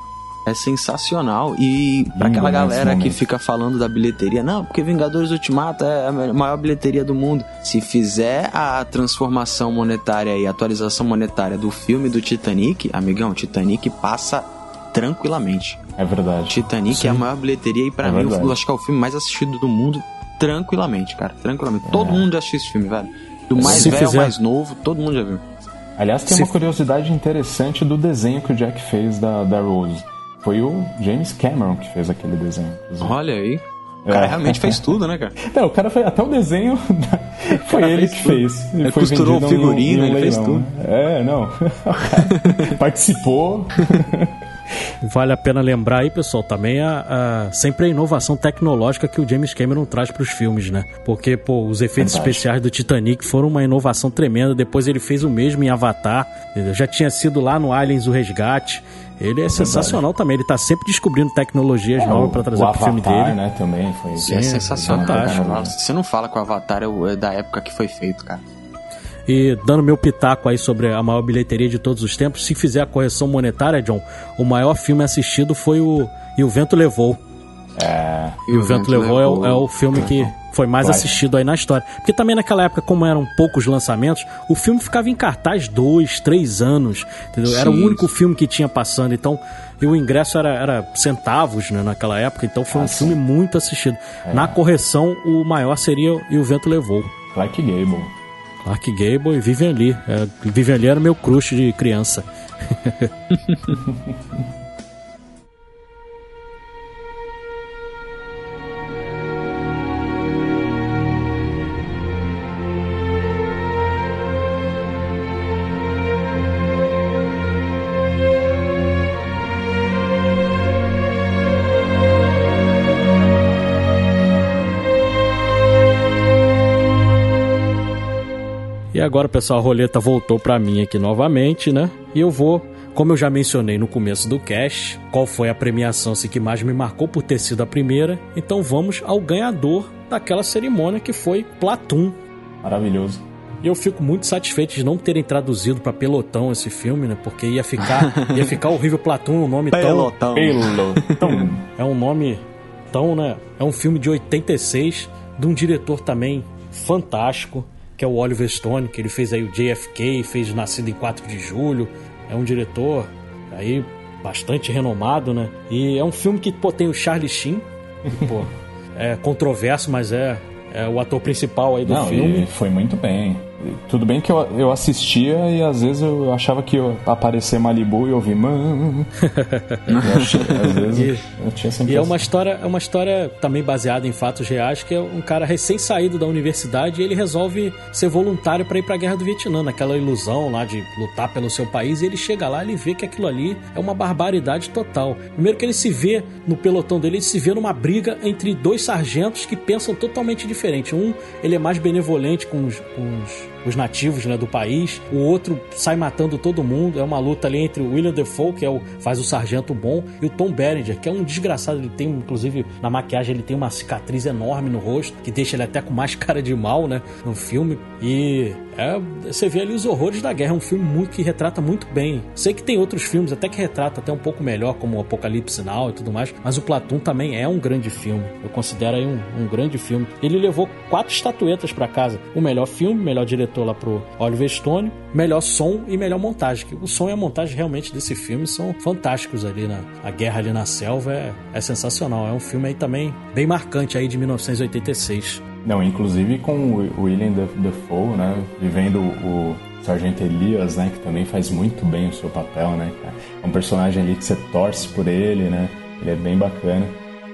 é sensacional. E para aquela galera que fica falando da bilheteria, não, porque Vingadores Ultimato é a maior bilheteria do mundo. Se fizer a transformação monetária e atualização monetária do filme do Titanic, amigão, Titanic passa tranquilamente. É verdade. Titanic Sim. é a maior bilheteria e para é mim eu acho que é o filme mais assistido do mundo tranquilamente, cara, tranquilamente. É. Todo mundo já assistiu esse filme, velho. Do mais Se velho fizer... ao mais novo, todo mundo já viu. Aliás, tem Se... uma curiosidade interessante do desenho que o Jack fez da, da Rose foi o James Cameron que fez aquele desenho. Olha aí. O cara é. realmente fez tudo, né, cara? Não, o cara foi até o desenho. foi ele que fez. Ele foi costurou o figurino, um, um ele fez tudo. É, não. Participou. Vale a pena lembrar aí, pessoal, também a, a, sempre a inovação tecnológica que o James Cameron traz para os filmes, né? Porque, pô, os efeitos Verdade. especiais do Titanic foram uma inovação tremenda. Depois ele fez o mesmo em Avatar. Já tinha sido lá no Aliens o Resgate. Ele é, é sensacional também. Ele tá sempre descobrindo tecnologias é, novas para trazer o pro filme dele. né, também foi. Sim, é sensacional. Você não fala que o Avatar é, é da época que foi feito, cara. E dando meu pitaco aí sobre a maior bilheteria de todos os tempos, se fizer a correção monetária, John, o maior filme assistido foi o E o Vento Levou. É. E, e o, Vento, Vento Levou, levou é, o, é, o filme que foi mais Vai. assistido aí na história. Porque também naquela época, como eram poucos lançamentos, o filme ficava em cartaz dois, três anos. Era o único filme que tinha passando. Então, e o ingresso era, era centavos né, naquela época. Então foi ah, um sim. filme muito assistido. É. Na correção, o maior seria E o Vento Levou. Clark Gable. Clark Gable e Vivian Lee. É, Vivian Lee era meu crush de criança. agora, pessoal, a roleta voltou para mim aqui novamente, né? E eu vou, como eu já mencionei no começo do cast, qual foi a premiação assim, que mais me marcou por ter sido a primeira. Então vamos ao ganhador daquela cerimônia que foi Platum. Maravilhoso. E eu fico muito satisfeito de não terem traduzido para pelotão esse filme, né? Porque ia ficar, ia ficar horrível Platum, um nome pelotão. tão pelotão. É um nome tão, né? É um filme de 86 de um diretor também fantástico que é o Oliver Stone, que ele fez aí o JFK, fez Nascido em 4 de Julho. É um diretor aí bastante renomado, né? E é um filme que pô, tem o Charlie Sheen, que, pô, é controverso, mas é, é o ator principal aí do Não, filme. foi muito bem. Tudo bem que eu, eu assistia e às vezes eu achava que ia aparecer Malibu e eu ouvi mano. às vezes eu tinha sempre E é uma história, é uma história também baseada em fatos reais, que é um cara recém-saído da universidade e ele resolve ser voluntário para ir para a guerra do Vietnã, naquela ilusão lá de lutar pelo seu país, e ele chega lá, ele vê que aquilo ali é uma barbaridade total. Primeiro que ele se vê no pelotão dele, ele se vê numa briga entre dois sargentos que pensam totalmente diferente. Um, ele é mais benevolente com os, com os os nativos né, do país. O outro sai matando todo mundo. É uma luta ali entre o William Defoe, que é o, faz o sargento bom, e o Tom Berenger, que é um desgraçado. Ele tem, inclusive, na maquiagem, ele tem uma cicatriz enorme no rosto, que deixa ele até com mais cara de mal, né? No filme. E é, você vê ali os horrores da guerra. É um filme muito, que retrata muito bem. Sei que tem outros filmes até que retrata até um pouco melhor, como Apocalipse Now e tudo mais, mas o Platum também é um grande filme. Eu considero aí um, um grande filme. Ele levou quatro estatuetas para casa: o melhor filme, melhor diretor lá pro Oliver Stone, melhor som e melhor montagem. O som e a montagem realmente desse filme são fantásticos ali na a guerra ali na selva é, é sensacional. É um filme aí também bem marcante aí de 1986. Não, inclusive com o William Dafoe, né? Vivendo o Sargento Elias, né? Que também faz muito bem o seu papel, né? É um personagem ali que você torce por ele, né? Ele é bem bacana.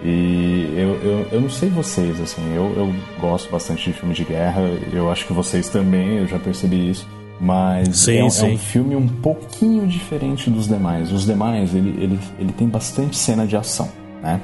E eu, eu, eu não sei vocês, assim, eu, eu gosto bastante de filme de guerra, eu acho que vocês também, eu já percebi isso. Mas sim, é, sim. é, um filme um pouquinho diferente dos demais. Os demais, ele, ele, ele tem bastante cena de ação, né?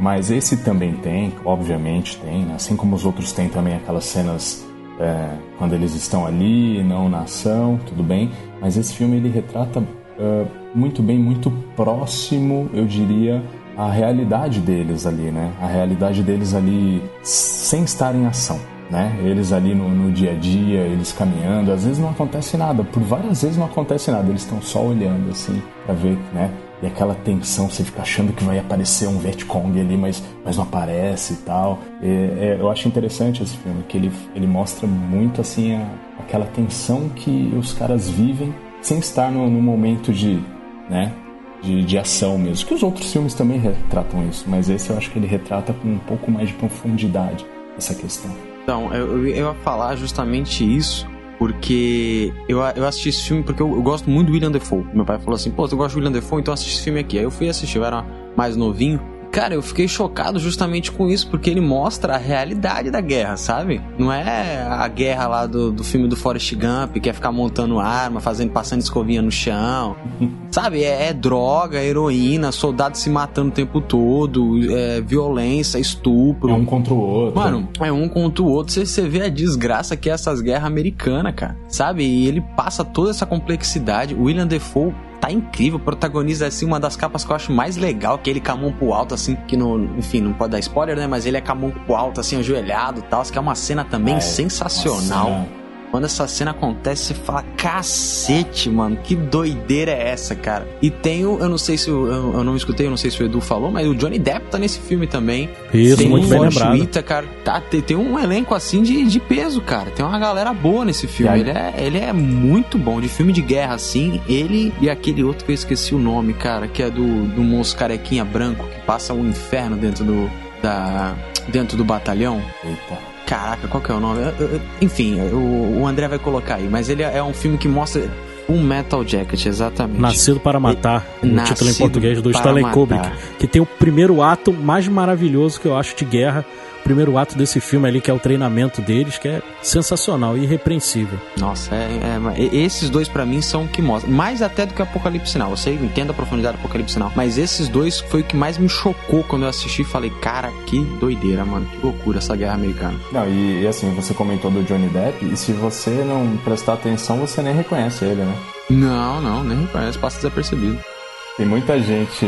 Mas esse também tem, obviamente tem, né? assim como os outros têm também aquelas cenas é, quando eles estão ali, não na ação, tudo bem. Mas esse filme ele retrata uh, muito bem, muito próximo, eu diria, a realidade deles ali, né? A realidade deles ali sem estar em ação, né? Eles ali no, no, dia a dia, eles caminhando, às vezes não acontece nada, por várias vezes não acontece nada, eles estão só olhando assim para ver, né? E aquela tensão, você fica achando que vai aparecer um Vietcong ali, mas, mas não aparece e tal. E, é, eu acho interessante esse filme, que ele, ele mostra muito assim a, aquela tensão que os caras vivem sem estar no, no momento de, né, de, de ação mesmo. Que os outros filmes também retratam isso, mas esse eu acho que ele retrata com um pouco mais de profundidade essa questão. Então, eu, eu ia falar justamente isso, porque eu, eu assisti esse filme porque eu, eu, gosto muito do William Defoe. Meu pai falou assim, pô, tu gosta do William Defoe, então assiste esse filme aqui. Aí eu fui assistir, eu era mais novinho. Cara, eu fiquei chocado justamente com isso, porque ele mostra a realidade da guerra, sabe? Não é a guerra lá do, do filme do Forrest Gump, que é ficar montando arma, fazendo, passando escovinha no chão. sabe? É, é, droga, heroína, soldado se matando o tempo todo, é, violência, estupro. É um contra o outro. Mano, é um contra o outro. Você, você vê a desgraça que é essas guerras americanas, cara. Sabe? E ele passa toda essa complexidade. William Defoe tá incrível. É assim, uma das capas que eu acho mais legal, que ele com a mão pro alto, assim, que no, enfim, não pode dar spoiler, né? Mas ele é com a mão pro alto, assim, ajoelhado e tal, que é uma cena também é, sensacional. Quando essa cena acontece, você fala, cacete, mano, que doideira é essa, cara? E tem o, eu não sei se o, eu, eu não escutei, eu não sei se o Edu falou, mas o Johnny Depp tá nesse filme também. Isso, tem muito um bem lembrado. Cara. Tá, tem, tem, um elenco assim de, de peso, cara. Tem uma galera boa nesse filme. Ele é, ele é muito bom. De filme de guerra, assim, ele e aquele outro que eu esqueci o nome, cara, que é do, do moço carequinha branco que passa um inferno dentro do. Da, dentro do batalhão. Eita. Caraca, qual que é o nome? Enfim, o, André vai colocar aí, mas ele é um filme que mostra um Metal Jacket, exatamente. Nascido para Matar, o título em português do Stanley Kubrick, que tem o primeiro ato mais maravilhoso que eu acho de guerra, primeiro ato desse filme ali, que é o treinamento deles, que é sensacional e irrepreensível. Nossa, é, é esses dois para mim são o que mostram. Mais até do que Apocalipse Sinal. Eu sei, eu entendo a profundidade do Apocalipse Sinal. Mas esses dois foi o que mais me chocou quando eu assisti e falei, cara, que doideira, mano. Que loucura essa guerra americana. Não, e, e assim, você comentou do Johnny Depp, e se você não prestar atenção, você nem reconhece ele, né? Não, não, nem reconhece, passa desapercebido. Tem muita gente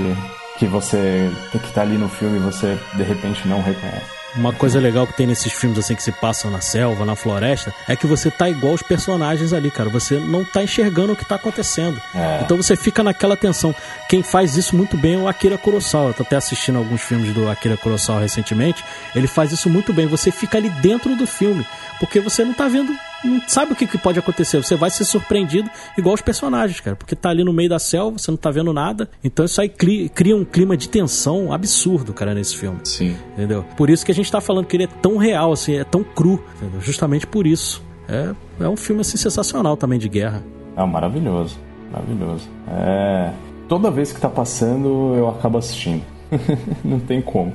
que você que tá ali no filme e você de repente não reconhece. Uma coisa legal que tem nesses filmes assim que se passam na selva, na floresta, é que você tá igual os personagens ali, cara. Você não tá enxergando o que tá acontecendo. É. Então você fica naquela tensão. Quem faz isso muito bem é o Akira Kurosawa. Eu tô até assistindo alguns filmes do Akira Kurosawa recentemente. Ele faz isso muito bem. Você fica ali dentro do filme, porque você não tá vendo não sabe o que, que, pode acontecer. Você vai ser surpreendido igual os personagens, cara. Porque tá ali no meio da selva, você não tá vendo nada. Então isso aí cria um clima de tensão absurdo, cara, nesse filme. Sim. Entendeu? Por isso que a gente tá falando que ele é tão real, assim, é tão cru. Entendeu? Justamente por isso. É, é um filme, assim, sensacional também de guerra. É maravilhoso. Maravilhoso. É... Toda vez que tá passando, eu acabo assistindo. não tem como?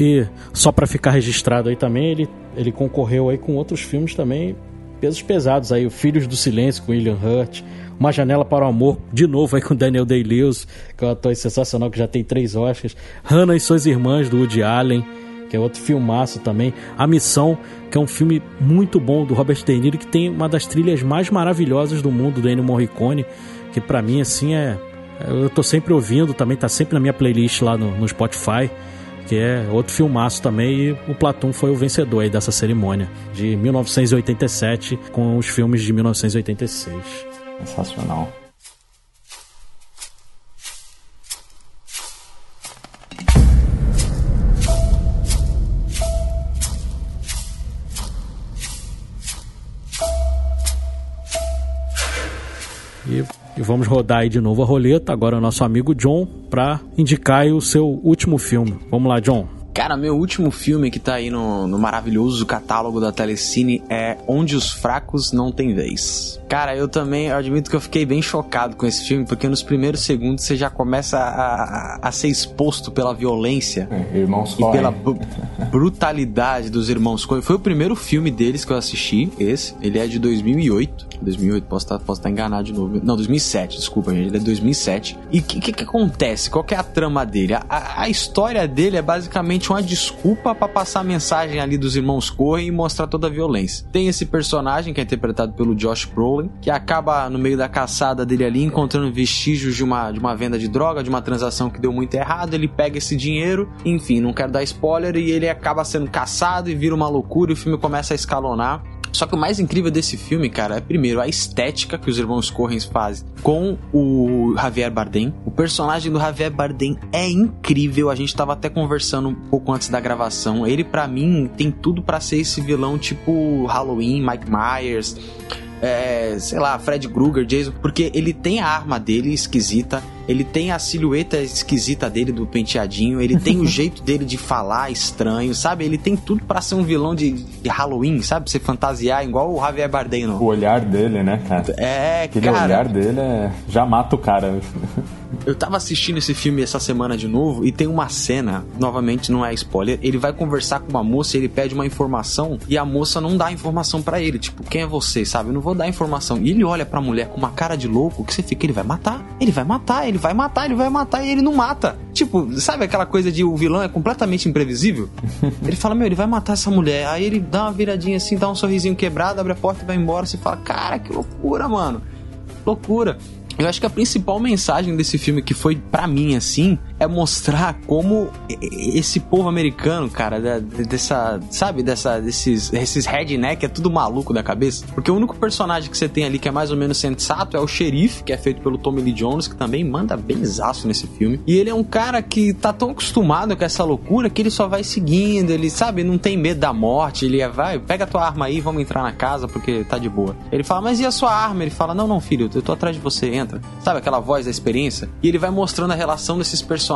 E só para ficar registrado aí também, ele, ele concorreu aí com outros filmes também, pesos pesados aí, o Filhos do Silêncio com William Hurt, Uma Janela para o Amor, de novo aí com Daniel Day-Lewis, que é um ator sensacional que já tem três Oscars, Hannah e Suas Irmãs, do Woody Allen, que é outro filmaço também, A Missão, que é um filme muito bom do Robert De Niro, que tem uma das trilhas mais maravilhosas do mundo, do Ennio Morricone, que para mim, assim, é... Eu tô sempre ouvindo, também tá sempre na minha playlist lá no, no Spotify, que é outro filmaço também, e o Platum foi o vencedor aí dessa cerimônia de 1987 com os filmes de 1986. Sensacional. Vamos rodar aí de novo a roleta. Agora o nosso amigo John para indicar o seu último filme. Vamos lá, John. Cara, meu último filme que tá aí no, no maravilhoso catálogo da Telecine é Onde os Fracos Não Têm Vez. Cara, eu também eu admito que eu fiquei bem chocado com esse filme, porque nos primeiros segundos você já começa a, a, a ser exposto pela violência É, irmãos e Coen. pela brutalidade dos irmãos Coen. Foi o primeiro filme deles que eu assisti, esse. Ele é de 2008. 2008, posso estar posso estar enganado de novo. Não, 2007, desculpa, gente. Ele é 2007. E o que, que, que acontece? Qual que é a trama dele? A, a- história dele é basicamente uma desculpa pra passar a mensagem ali dos irmãos Coen e mostrar toda a violência. Tem esse personagem que é interpretado pelo Josh Brolin, que acaba no meio da caçada dele ali encontrando vestígios de uma, de uma venda de droga, de uma transação que deu muito errado. Ele pega esse dinheiro, enfim, não quero dar spoiler, e ele acaba sendo caçado e vira uma loucura e o filme começa a escalonar. Só que o mais incrível desse filme, cara, é primeiro a estética que os irmãos Correns fazem com o Javier Bardem. O personagem do Javier Bardem é incrível. A gente tava até conversando um pouco antes da gravação. Ele, pra mim, tem tudo pra ser esse vilão tipo Halloween, Mike Myers. É, sei lá, Fred Krueger, Jason, porque ele tem a arma dele esquisita, ele tem a silhueta esquisita dele do penteadinho, ele tem o jeito dele de falar estranho, sabe? Ele tem tudo pra ser um vilão de, de Halloween, sabe? Você fantasiar igual o Javier Bardem, não. O olhar dele, né, cara? É, Aquele cara. olhar dele é... já mata o cara. Eu tava assistindo esse filme essa semana de novo e tem uma cena, novamente não é spoiler, ele vai conversar com uma moça, ele pede uma informação e a moça não dá informação pra ele, tipo, quem é você, sabe? Eu não vou dar informação. E ele olha pra mulher com uma cara de louco que você fica, ele vai matar, ele vai matar, ele vai matar, ele vai matar e ele não mata. Tipo, sabe aquela coisa de o vilão é completamente imprevisível? ele fala, meu, ele vai matar essa mulher. Aí ele dá uma viradinha assim, dá um sorrisinho quebrado, abre a porta e vai embora. Você fala, cara, que loucura, mano. Loucura. Eu acho que a principal mensagem desse filme que foi pra mim assim é mostrar como esse povo americano, cara, dessa, sabe, dessa desses esses redneck é tudo maluco da cabeça. Porque o único personagem que você tem ali que é mais ou menos sensato é o xerife, que é feito pelo Tommy Lee Jones, que também manda bem zaço nesse filme. E ele é um cara que tá tão acostumado com essa loucura que ele só vai seguindo, ele sabe, não tem medo da morte, ele é, vai, pega tua arma aí, vamos entrar na casa porque tá de boa. Ele fala, mas e a sua arma? Ele fala, não, não, filho, eu tô atrás de você, entra. Sabe aquela voz da experiência? E ele vai mostrando a relação desses personagens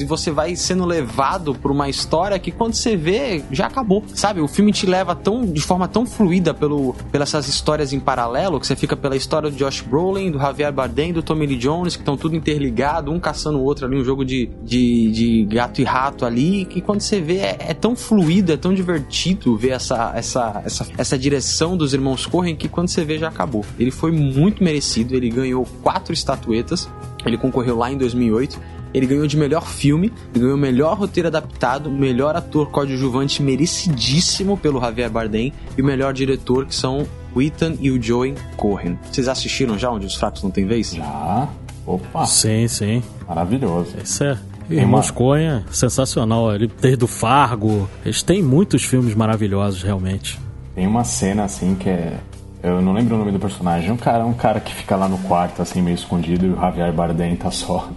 e você vai sendo levado por uma história que quando você vê, já acabou. Sabe? O filme te leva tão, de forma tão fluida pelo, pelas essas histórias em paralelo, que você fica pela história do Josh Brolin, do Javier Bardem, do Tommy Lee Jones, que estão tudo interligado, um caçando o outro ali, um jogo de, de, de gato e rato ali, que quando você vê é, é tão fluido, é tão divertido ver essa, essa, essa, essa direção dos irmãos Corren que quando você vê já acabou. Ele foi muito merecido, ele ganhou quatro estatuetas, ele concorreu lá em 2008. Ele ganhou de melhor filme, ele ganhou melhor roteiro adaptado, melhor ator coadjuvante merecidíssimo pelo Javier Bardem e o melhor diretor que são o Ethan e o Joey Cohen. Vocês assistiram já Onde os Fracos Não Têm Vez? Já. Opa, Sim, sim. maravilhoso. Isso é. Irmãos Coen é sensacional. Ele desde o Fargo. Eles têm muitos filmes maravilhosos, realmente. Tem uma cena assim que é. Eu não lembro o nome do personagem. Um cara, um cara que fica lá no quarto, assim, meio escondido, e o Javier Bardem tá só.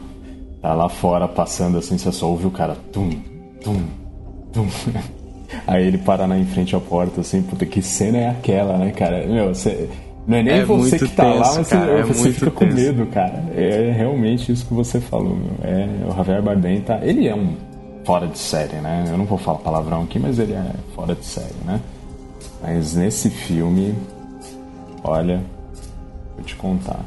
Tá lá fora passando assim, você só ouve o cara. Tum, tum, tum. Aí ele para na em frente à porta, assim, puta, que cena é aquela, né, cara? Meu, você. Não é nem É você que tá lá, tenso, mas cara, você, é você fica com tenso. medo, cara. É realmente isso que você falou, meu. É, o Javier Bardem tá. Ele é um fora de série, né? Eu não vou falar palavrão aqui, mas ele é fora de série, né? Mas nesse filme, olha, vou te contar.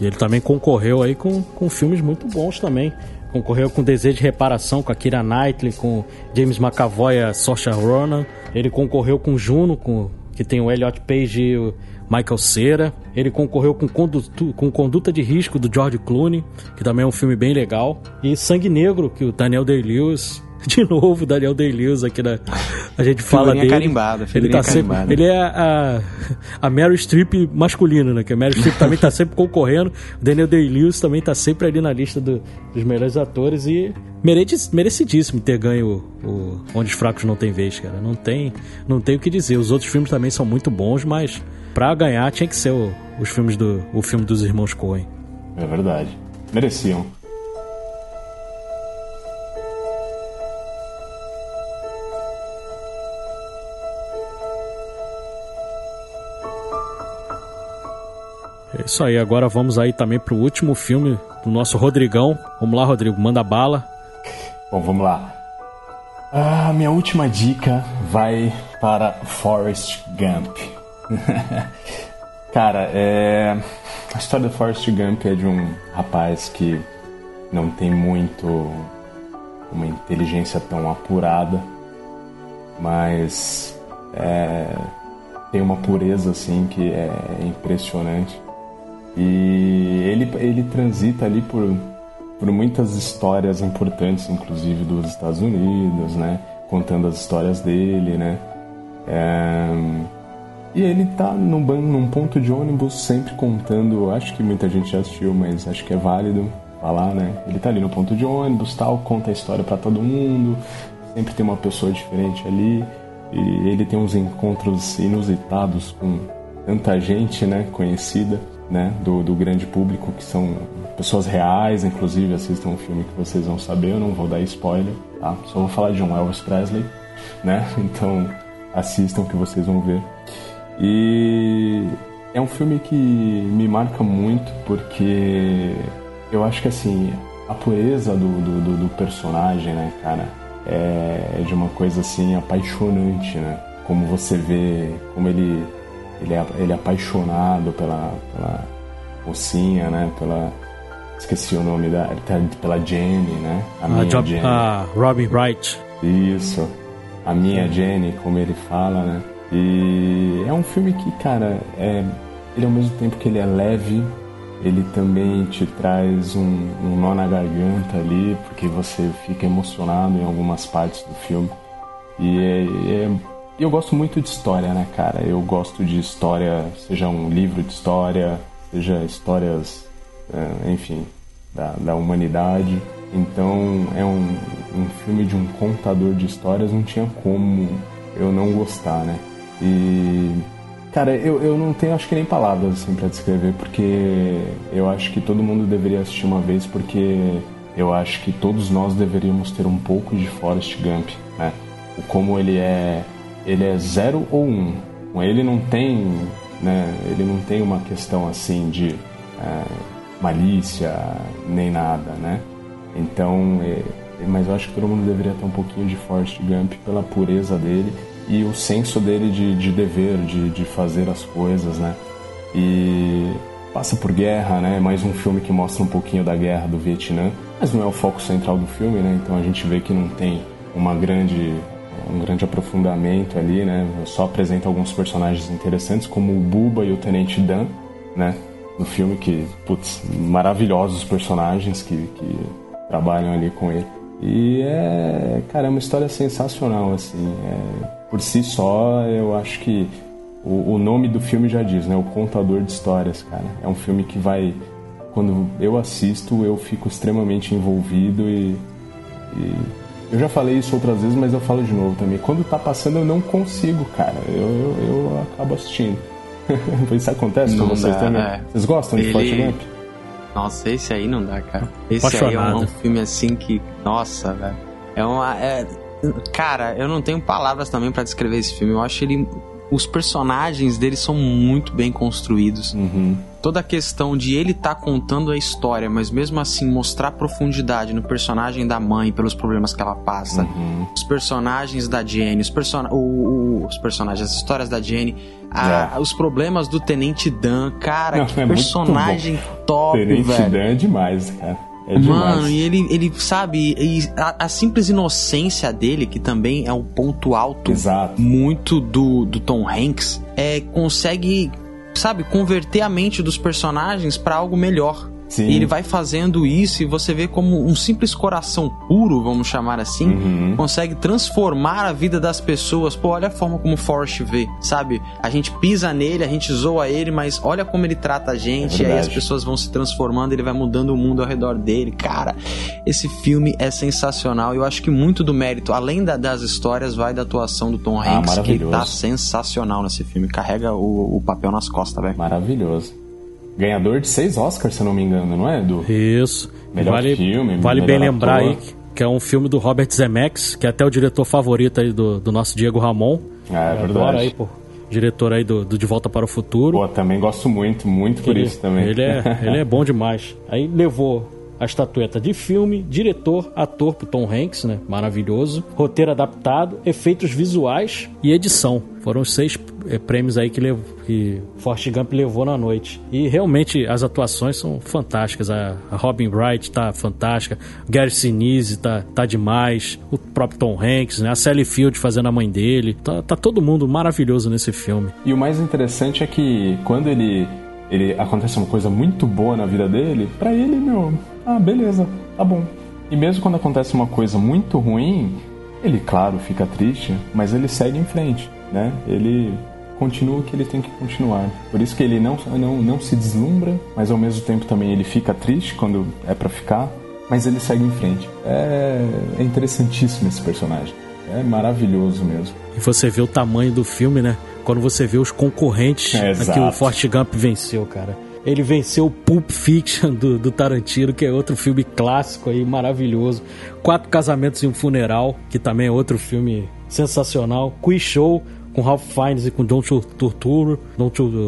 E ele também concorreu aí com, com filmes muito bons também. Concorreu com Desejo de Reparação, com a Kira Knightley, com James McAvoy e Saoirse Ronan. Ele concorreu com Juno, com, que tem o Elliot Page e o Michael Cera. Ele concorreu com, Condutu, com Conduta de Risco, do George Clooney, que também é um filme bem legal. E Sangue Negro, que o Daniel Day-Lewis... De novo, o Daniel Day-Lewis aqui na... A gente fala Figurinha dele. carimbada, ele tá sempre, carimbada. ele é a, a Meryl Streep masculina, né? Que a Meryl Streep também tá sempre concorrendo. O Daniel Day-Lewis também tá sempre ali na lista do- dos melhores atores e merece- merecidíssimo ter ganho o, o Onde os Fracos Não Tem Vez, cara. Não tem, não tem o que dizer. Os outros filmes também são muito bons, mas pra ganhar tinha que ser o, os filmes do, o filme dos irmãos Coen. É verdade. Mereciam. É isso aí, agora vamos aí também pro último filme do nosso Rodrigão. Vamos lá, Rodrigo, manda bala. Bom, vamos lá. A minha última dica vai para Forrest Gump. Cara, é... a história do Forrest Gump é de um rapaz que não tem muito uma inteligência tão apurada, mas é... tem uma pureza assim que é impressionante. E ele, ele transita ali por por muitas histórias importantes, inclusive dos Estados Unidos, né? Contando as histórias dele, né? É... E ele tá num, num ponto de ônibus sempre contando, acho que muita gente já assistiu, mas acho que é válido falar, né? Ele tá ali no ponto de ônibus, tal, conta a história para todo mundo, sempre tem uma pessoa diferente ali, e ele tem uns encontros inusitados com tanta gente, né, conhecida, né, do, do grande público, que são pessoas reais, inclusive assistam um filme que vocês vão saber, eu não vou dar spoiler, tá? Só vou falar de um Elvis Presley, né? Então assistam que vocês vão ver. E é um filme que me marca muito porque eu acho que assim, a pureza do, do, do personagem, né, cara, é de uma coisa assim apaixonante, né? Como você vê, como ele ele é, ele é apaixonado pela, pela mocinha, né? Pela, Esqueci o nome da. Pela Jenny, né? A, minha Job, Jenny. A Robin Wright. Isso. A minha Jenny, como ele fala, né? E é um filme que, cara, é, ele ao mesmo tempo que ele é leve, ele também te traz um, um nó na garganta ali, porque você fica emocionado em algumas partes do filme. E é, é, eu gosto muito de história, né, cara? Eu gosto de história, seja um livro de história, seja histórias é, enfim, da, da, humanidade. Então é um, um filme de um contador de histórias, não tinha como eu não gostar, né? E Cara, eu, eu não tenho acho que nem palavras assim para descrever, porque eu acho que todo mundo deveria assistir uma vez, porque eu acho que todos nós deveríamos ter um pouco de Forrest Gump, né? O como ele é, ele é zero ou um. Ele não tem, né? Ele não tem uma questão assim de é, malícia, nem nada, né? Então, é, mas eu acho que todo mundo deveria ter um pouquinho de Forrest Gump pela pureza dele e o senso dele de, de dever, de, de fazer as coisas, né? E passa por guerra, né? Mais um filme que mostra um pouquinho da guerra do Vietnã, mas não é o foco central do filme, né? Então a gente vê que não tem uma grande um grande aprofundamento ali, né? Só apresenta alguns personagens interessantes como o Buba e o Tenente Dan, né? no filme que, putz, maravilhosos os personagens que, que trabalham ali com ele. E é, cara, é uma história sensacional, assim. É, por si só, eu acho que o, o, nome do filme já diz, né? O Contador de Histórias, cara. É um filme que vai. Quando eu assisto, eu fico extremamente envolvido e, e. eu já falei isso outras vezes, mas eu falo de novo também. Quando tá passando, eu não consigo, cara. Eu, eu, eu acabo assistindo. Isso acontece não com vocês dá, também? É. Vocês gostam de Forte Gump? Nossa, esse aí não dá, cara. Esse Apaixonado. aí é um, um, filme assim que. Nossa, velho. É uma. É... Cara, eu não tenho palavras também para descrever esse filme. Eu acho ele. Os personagens dele são muito bem construídos. Uhum toda a questão de ele estar tá contando a história, mas mesmo assim mostrar profundidade no personagem da mãe pelos problemas que ela passa, uhum. os personagens da Jenny, os, person o, o, os personagens, as histórias da Jenny, a, é. os problemas do Tenente Dan, cara, Não, que é personagem top, Tenente velho. Dan é demais, cara. É Mano, e ele, ele sabe, a, a, simples inocência dele, que também é um ponto alto Exato. muito do, do Tom Hanks, é, consegue sabe, converter a mente dos personagens para algo melhor. Sim. E ele vai fazendo isso e você vê como um simples coração puro, vamos chamar assim, uhum. consegue transformar a vida das pessoas. Pô, olha a forma como o Forrest vê, sabe? A gente pisa nele, a gente zoa ele, mas olha como ele trata a gente, é e aí as pessoas vão se transformando, ele vai mudando o mundo ao redor dele. Cara, esse filme é sensacional. Eu acho que muito do mérito, além da, das histórias, vai da atuação do Tom ah, Hanks, que tá sensacional nesse filme. Carrega o, o papel nas costas, velho. Maravilhoso. Ganhador de seis Oscars, se não me engano, não é, Edu? Isso. Melhor vale, filme, Vale bem lembrar ator. aí que é um filme do Robert Zemeckis, que é até o diretor favorito aí do, do nosso Diego Ramon. Ah, é verdade. Aí, pô, diretor aí do, do, De Volta para o Futuro. Pô, também gosto muito, muito por ele, isso também. Ele é, ele é bom demais. Aí levou a estatueta de filme, diretor, ator pro Tom Hanks, né? Maravilhoso. Roteiro adaptado, efeitos visuais e edição. Foram os seis é, prêmios aí que, que Forrest Gump levou na noite. E realmente as atuações são fantásticas. A, a Robin Wright tá fantástica, Gary Sinise tá, tá demais, o próprio Tom Hanks, né? A Sally Field fazendo a mãe dele. Tá, tá todo mundo maravilhoso nesse filme. E o mais interessante é que quando ele ele acontece uma coisa muito boa na vida dele, para ele, meu, ah, beleza, tá bom. E mesmo quando acontece uma coisa muito ruim, ele, claro, fica triste, mas ele segue em frente, né? Ele continua o que ele tem que continuar. Por isso que ele não, não, não se deslumbra, mas ao mesmo tempo também ele fica triste quando é para ficar, mas ele segue em frente. É, é interessantíssimo esse personagem. É maravilhoso mesmo. E você vê o tamanho do filme, né? Quando você vê os concorrentes é, que o Forte Gump venceu, cara. Ele venceu o Pulp Fiction do, do, Tarantino, que é outro filme clássico aí, maravilhoso. Quatro Casamentos e um Funeral, que também é outro filme sensacional. Quiz Show, com Ralph Fiennes e com John Turturro.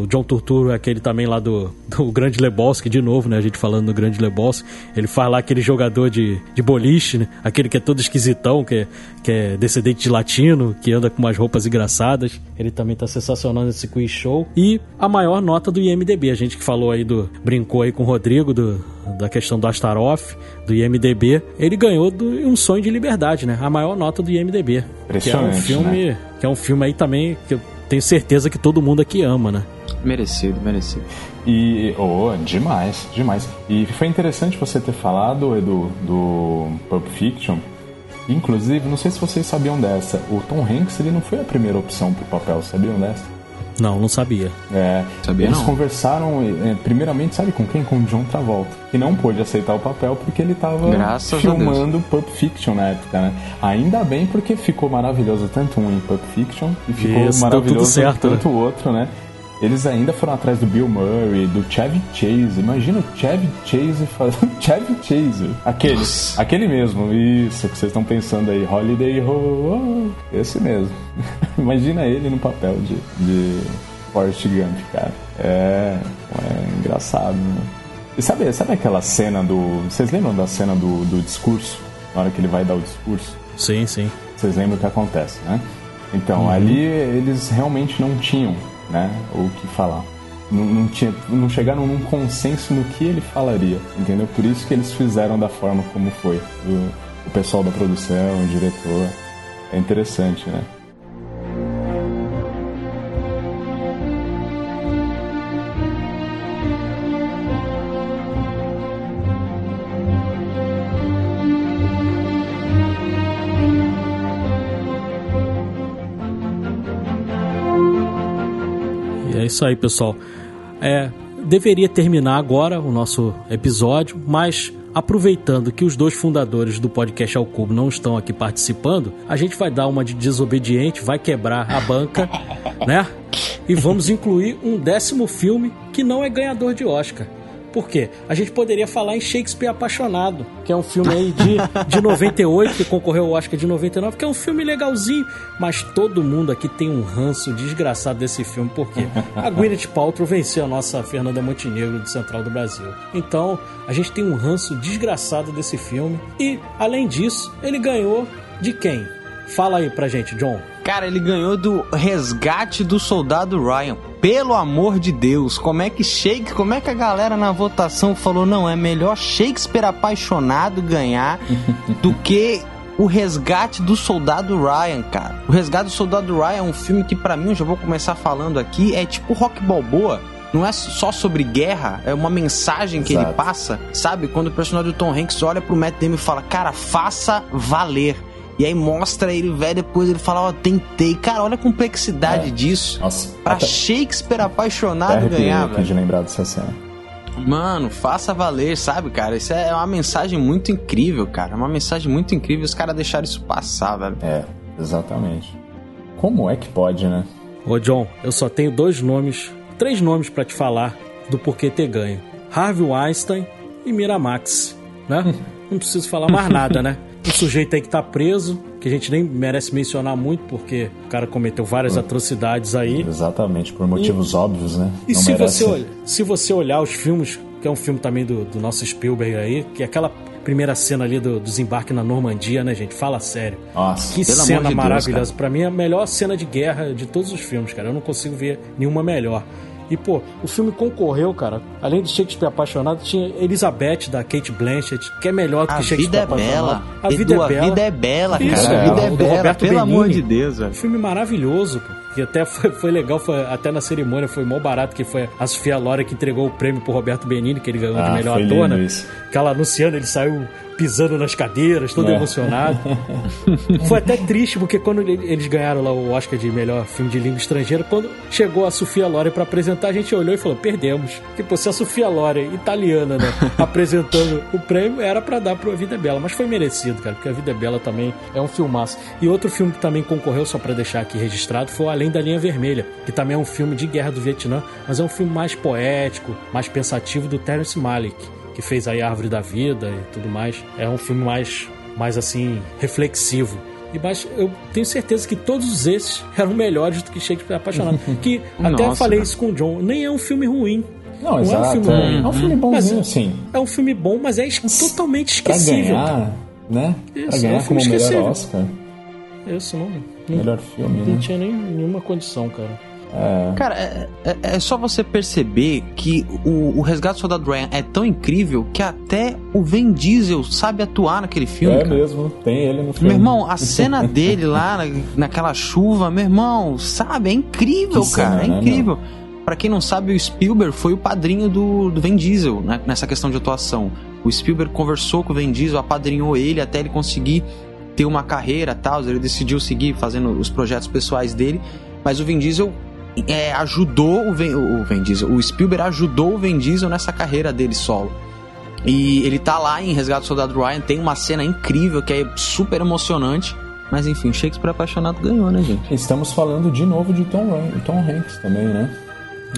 John Turturro é aquele também lá do, do Grande Lebowski, de novo, né? A gente falando do Grande Lebowski. Ele faz lá aquele jogador de, de boliche, né? Aquele que é todo esquisitão, que é, que é descendente de latino, que anda com umas roupas engraçadas. Ele também tá sensacional nesse quiz show. E a maior nota do IMDB. A gente que falou aí do... Brincou aí com o Rodrigo do, da questão do Astaroth, do IMDB. Ele ganhou do Um Sonho de Liberdade, né? A maior nota do IMDB. Que é um filme... Né? Que é um filme aí também que eu tenho certeza que todo mundo aqui ama, né? Merecido, merecido. E, oh, demais, demais. E foi interessante você ter falado, Edu, do Pulp Fiction. Inclusive, não sei se vocês sabiam dessa, o Tom Hanks ele não foi a primeira opção pro papel, sabiam dessa? Não, não sabia. É, sabia eles não. conversaram, é, primeiramente, sabe com quem? Com o John Travolta, que não pôde aceitar o papel porque ele estava filmando Pulp Fiction na época, né? Ainda bem porque ficou maravilhoso tanto um em Pulp Fiction e ficou Isso, maravilhoso certo, tanto o outro, né? Eles ainda foram atrás do Bill Murray, do Chevy Chase. Imagina o Chevy Chase fazendo. Chevy Chase. Aquele. Nossa. Aquele mesmo. Isso que vocês estão pensando aí. Holiday Ho. Esse mesmo. Imagina ele no papel de, de Forrest Gump, cara. É, é engraçado, né? E sabe, sabe aquela cena do. Vocês lembram da cena do, do discurso? Na hora que ele vai dar o discurso? Sim, sim. Vocês lembram o que acontece, né? Então, uhum. ali eles realmente não tinham né? O que falar. Não, não, tinha, não chegaram num consenso no que ele falaria, entendeu? Por isso que eles fizeram da forma como foi. O, o pessoal da produção, o diretor. É interessante, né? Isso aí, pessoal. É, deveria terminar agora o nosso episódio, mas aproveitando que os dois fundadores do podcast Ao Cubo não estão aqui participando, a gente vai dar uma de desobediente, vai quebrar a banca, né? E vamos incluir um décimo filme que não é ganhador de Oscar. Por quê? A gente poderia falar em Shakespeare Apaixonado, que é um filme aí de, de 98, que concorreu ao Oscar de 99, que é um filme legalzinho, mas todo mundo aqui tem um ranço desgraçado desse filme, porque a Gwyneth Paltrow venceu a nossa Fernanda Montenegro do Central do Brasil. Então, a gente tem um ranço desgraçado desse filme e, além disso, ele ganhou de quem? Fala aí pra gente, John. Cara, ele ganhou do resgate do soldado Ryan. Pelo amor de Deus, como é que Shakespeare, como é que a galera na votação falou, não, é melhor Shakespeare apaixonado ganhar do que o Resgate do Soldado Ryan, cara. O Resgate do Soldado Ryan é um filme que para mim, eu já vou começar falando aqui, é tipo Rock Balboa. Não é só sobre guerra, é uma mensagem que Exato. ele passa, sabe? Quando o personagem do Tom Hanks olha pro Matt Damon e fala, cara, faça valer. E aí mostra ele, velho, depois ele fala, ó, oh, tentei. Cara, olha a complexidade é. disso. Nossa, pra até... Shakespeare apaixonado ganhar, velho. de lembrar dessa cena. Mano, faça valer, sabe, cara? Isso é uma mensagem muito incrível, cara. É uma mensagem muito incrível. Os caras deixaram isso passar, velho. É, exatamente. Como é que pode, né? Ô, John, eu só tenho dois nomes, três nomes para te falar do porquê ter ganho: Harvey Weinstein e Miramax, né? Não preciso falar mais nada, né? O sujeito aí que tá preso, que a gente nem merece mencionar muito, porque o cara cometeu várias atrocidades aí. Exatamente, por motivos e, óbvios, né? E se você, olha, se você olhar os filmes que é um filme também do, do nosso Spielberg aí, que é aquela primeira cena ali do desembarque na Normandia, né, gente? Fala sério. Nossa, que cena de maravilhosa. Pra mim, é a melhor cena de guerra de todos os filmes, cara. Eu não consigo ver nenhuma melhor. E, pô, o filme concorreu, cara. Além de Shakespeare apaixonado, tinha Elizabeth da Kate Blanchett, que é melhor do A que Shakespeare vida é apaixonado. bela. A vida Edu, é bela. A vida é bela, Isso, cara. A vida é, é o do bela, Roberto pelo amor Benigni. de Deus, velho. Um filme maravilhoso, pô. Que até foi, foi legal, foi, até na cerimônia foi mó barato, que foi a Sofia Loren que entregou o prêmio pro Roberto Benini, que ele ganhou de Ah, melhor foi ator, né? isso. Aquela anunciando, ele saiu pisando nas cadeiras, todo É. emocionado. Foi até triste, porque quando ele- eles ganharam lá o Oscar de melhor filme de língua estrangeira, quando chegou a Sofia Loren pra apresentar, a gente olhou e falou: perdemos. Tipo, se a Sofia Loren, italiana, né, apresentando o prêmio, era pra dar pro A Vida é Bela. Mas foi merecido, cara, porque A Vida é Bela também é um filmaço. E outro filme que também concorreu, só pra deixar aqui registrado, foi Além da Linha Vermelha, que também é um filme de guerra do Vietnã, mas é um filme mais poético, mais pensativo do Terrence Malick que fez aí a Árvore da Vida e tudo mais. É um filme mais, mais assim, reflexivo. E mas eu tenho certeza que todos esses eram melhores do que Shakespeare Apaixonado. Que até Nossa, falei isso com o John, nem é um filme ruim. Não, é um exato. filme é, ruim. é um filme bonzinho, Mas- assim. É um filme bom, mas é totalmente Pra esquecível. ganhar, né? Isso, pra é um ganhar filme como melhor esquecível. Oscar. Isso não, não, Melhor filme, não né? tinha nem, nenhuma condição, cara. É. Cara, é, é- é só você perceber que o, o Resgate do Soldado Ryan é tão incrível que até o Vin Diesel sabe atuar naquele filme. É cara. mesmo, tem ele no filme. Meu irmão, a cena dele lá na- naquela chuva, meu irmão, sabe? É incrível, Que cara. cena, é né, incrível. Pra quem não sabe, o Spielberg foi o padrinho do, do Vin Diesel né, nessa questão de atuação. O Spielberg conversou com o Vin Diesel, apadrinhou ele até ele conseguir ter uma carreira tal. Ele decidiu seguir fazendo os projetos pessoais dele. Mas o Vin Diesel é, ajudou o Vin, o Vin Diesel. O Spielberg ajudou o Vin Diesel nessa carreira dele solo. E ele tá lá em Resgate do Soldado Ryan, tem uma cena incrível que é super emocionante. Mas enfim, Shakespeare apaixonado ganhou, né, gente? Estamos falando de novo de Tom, Tom Hanks também, né?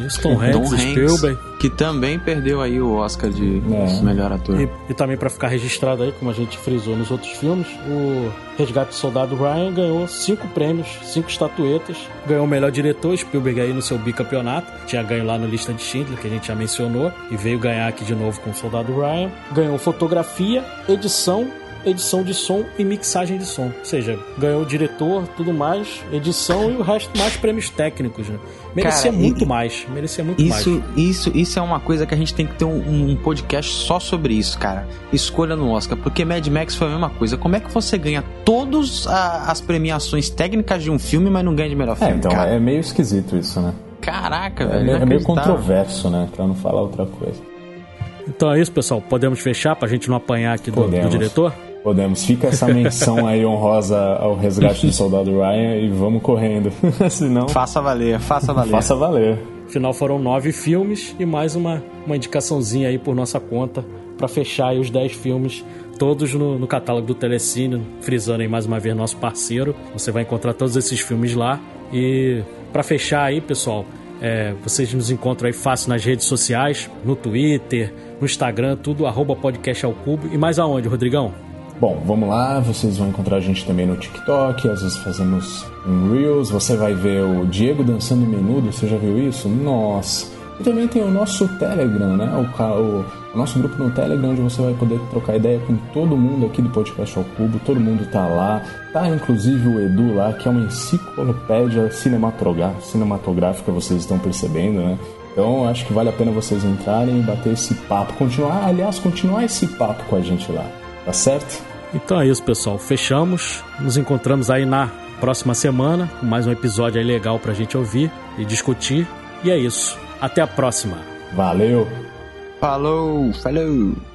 Isso, Tom Hanks, Tom Spielberg. que também perdeu aí o Oscar de É. melhor ator. E, e também pra ficar registrado aí, como a gente frisou nos outros filmes, o Resgate do Soldado Ryan ganhou cinco prêmios, cinco estatuetas. Ganhou o melhor diretor, Spielberg aí no seu bicampeonato. Tinha ganho lá no Lista de Schindler, que a gente já mencionou. E veio ganhar aqui de novo com o Soldado Ryan. Ganhou fotografia, edição, edição de som e mixagem de som. Ou seja, ganhou o diretor, tudo mais, edição e o resto mais prêmios técnicos, né? Merecia Cara, muito e- mais. Merecia muito mais. Isso, isso, isso é uma coisa que a gente tem que ter um, um podcast só sobre isso, cara. Escolha no Oscar, porque Mad Max foi a mesma coisa. Como é que você ganha todas as premiações técnicas de um filme, mas não ganha de melhor É, filme? então cara? é meio esquisito isso, né? Caraca, É, velho. meio- é meio controverso, né? Pra não falar outra coisa. Então é isso, pessoal. Podemos fechar pra gente não apanhar aqui do, do Podemos. diretor? Podemos. Fica essa menção aí honrosa ao resgate do soldado Ryan e vamos correndo. Senão, Faça valer, faça valer. faça valer. Afinal, foram nove filmes e mais uma, uma indicaçãozinha aí por nossa conta pra fechar aí os dez filmes, todos no, no catálogo do Telecine, frisando aí mais uma vez nosso parceiro. Você vai encontrar todos esses filmes lá. E pra fechar aí, pessoal, é, vocês nos encontram aí fácil nas redes sociais, no Twitter, no Instagram, tudo, arroba podcast ao cubo. E mais aonde, Rodrigão? Bom, vamos lá, vocês vão encontrar a gente também no TikTok, às vezes fazemos um Reels, você vai ver o Diego dançando menudo, você já viu isso? Nossa! E também tem o nosso Telegram, né? O, o- o nosso grupo no Telegram, onde você vai poder trocar ideia com todo mundo aqui do Podcast ao Cubo, todo mundo tá lá. Tá inclusive o Edu lá, que é uma enciclopédia cinematográfica, vocês estão percebendo, né? Então acho que vale a pena vocês entrarem e bater esse papo, continuar, aliás, continuar esse papo com a gente lá, tá certo? Então é isso, pessoal. Fechamos. Nos encontramos aí na próxima semana com mais um episódio aí legal pra gente ouvir e discutir. E é isso. Até a próxima. Valeu! Falou, falou.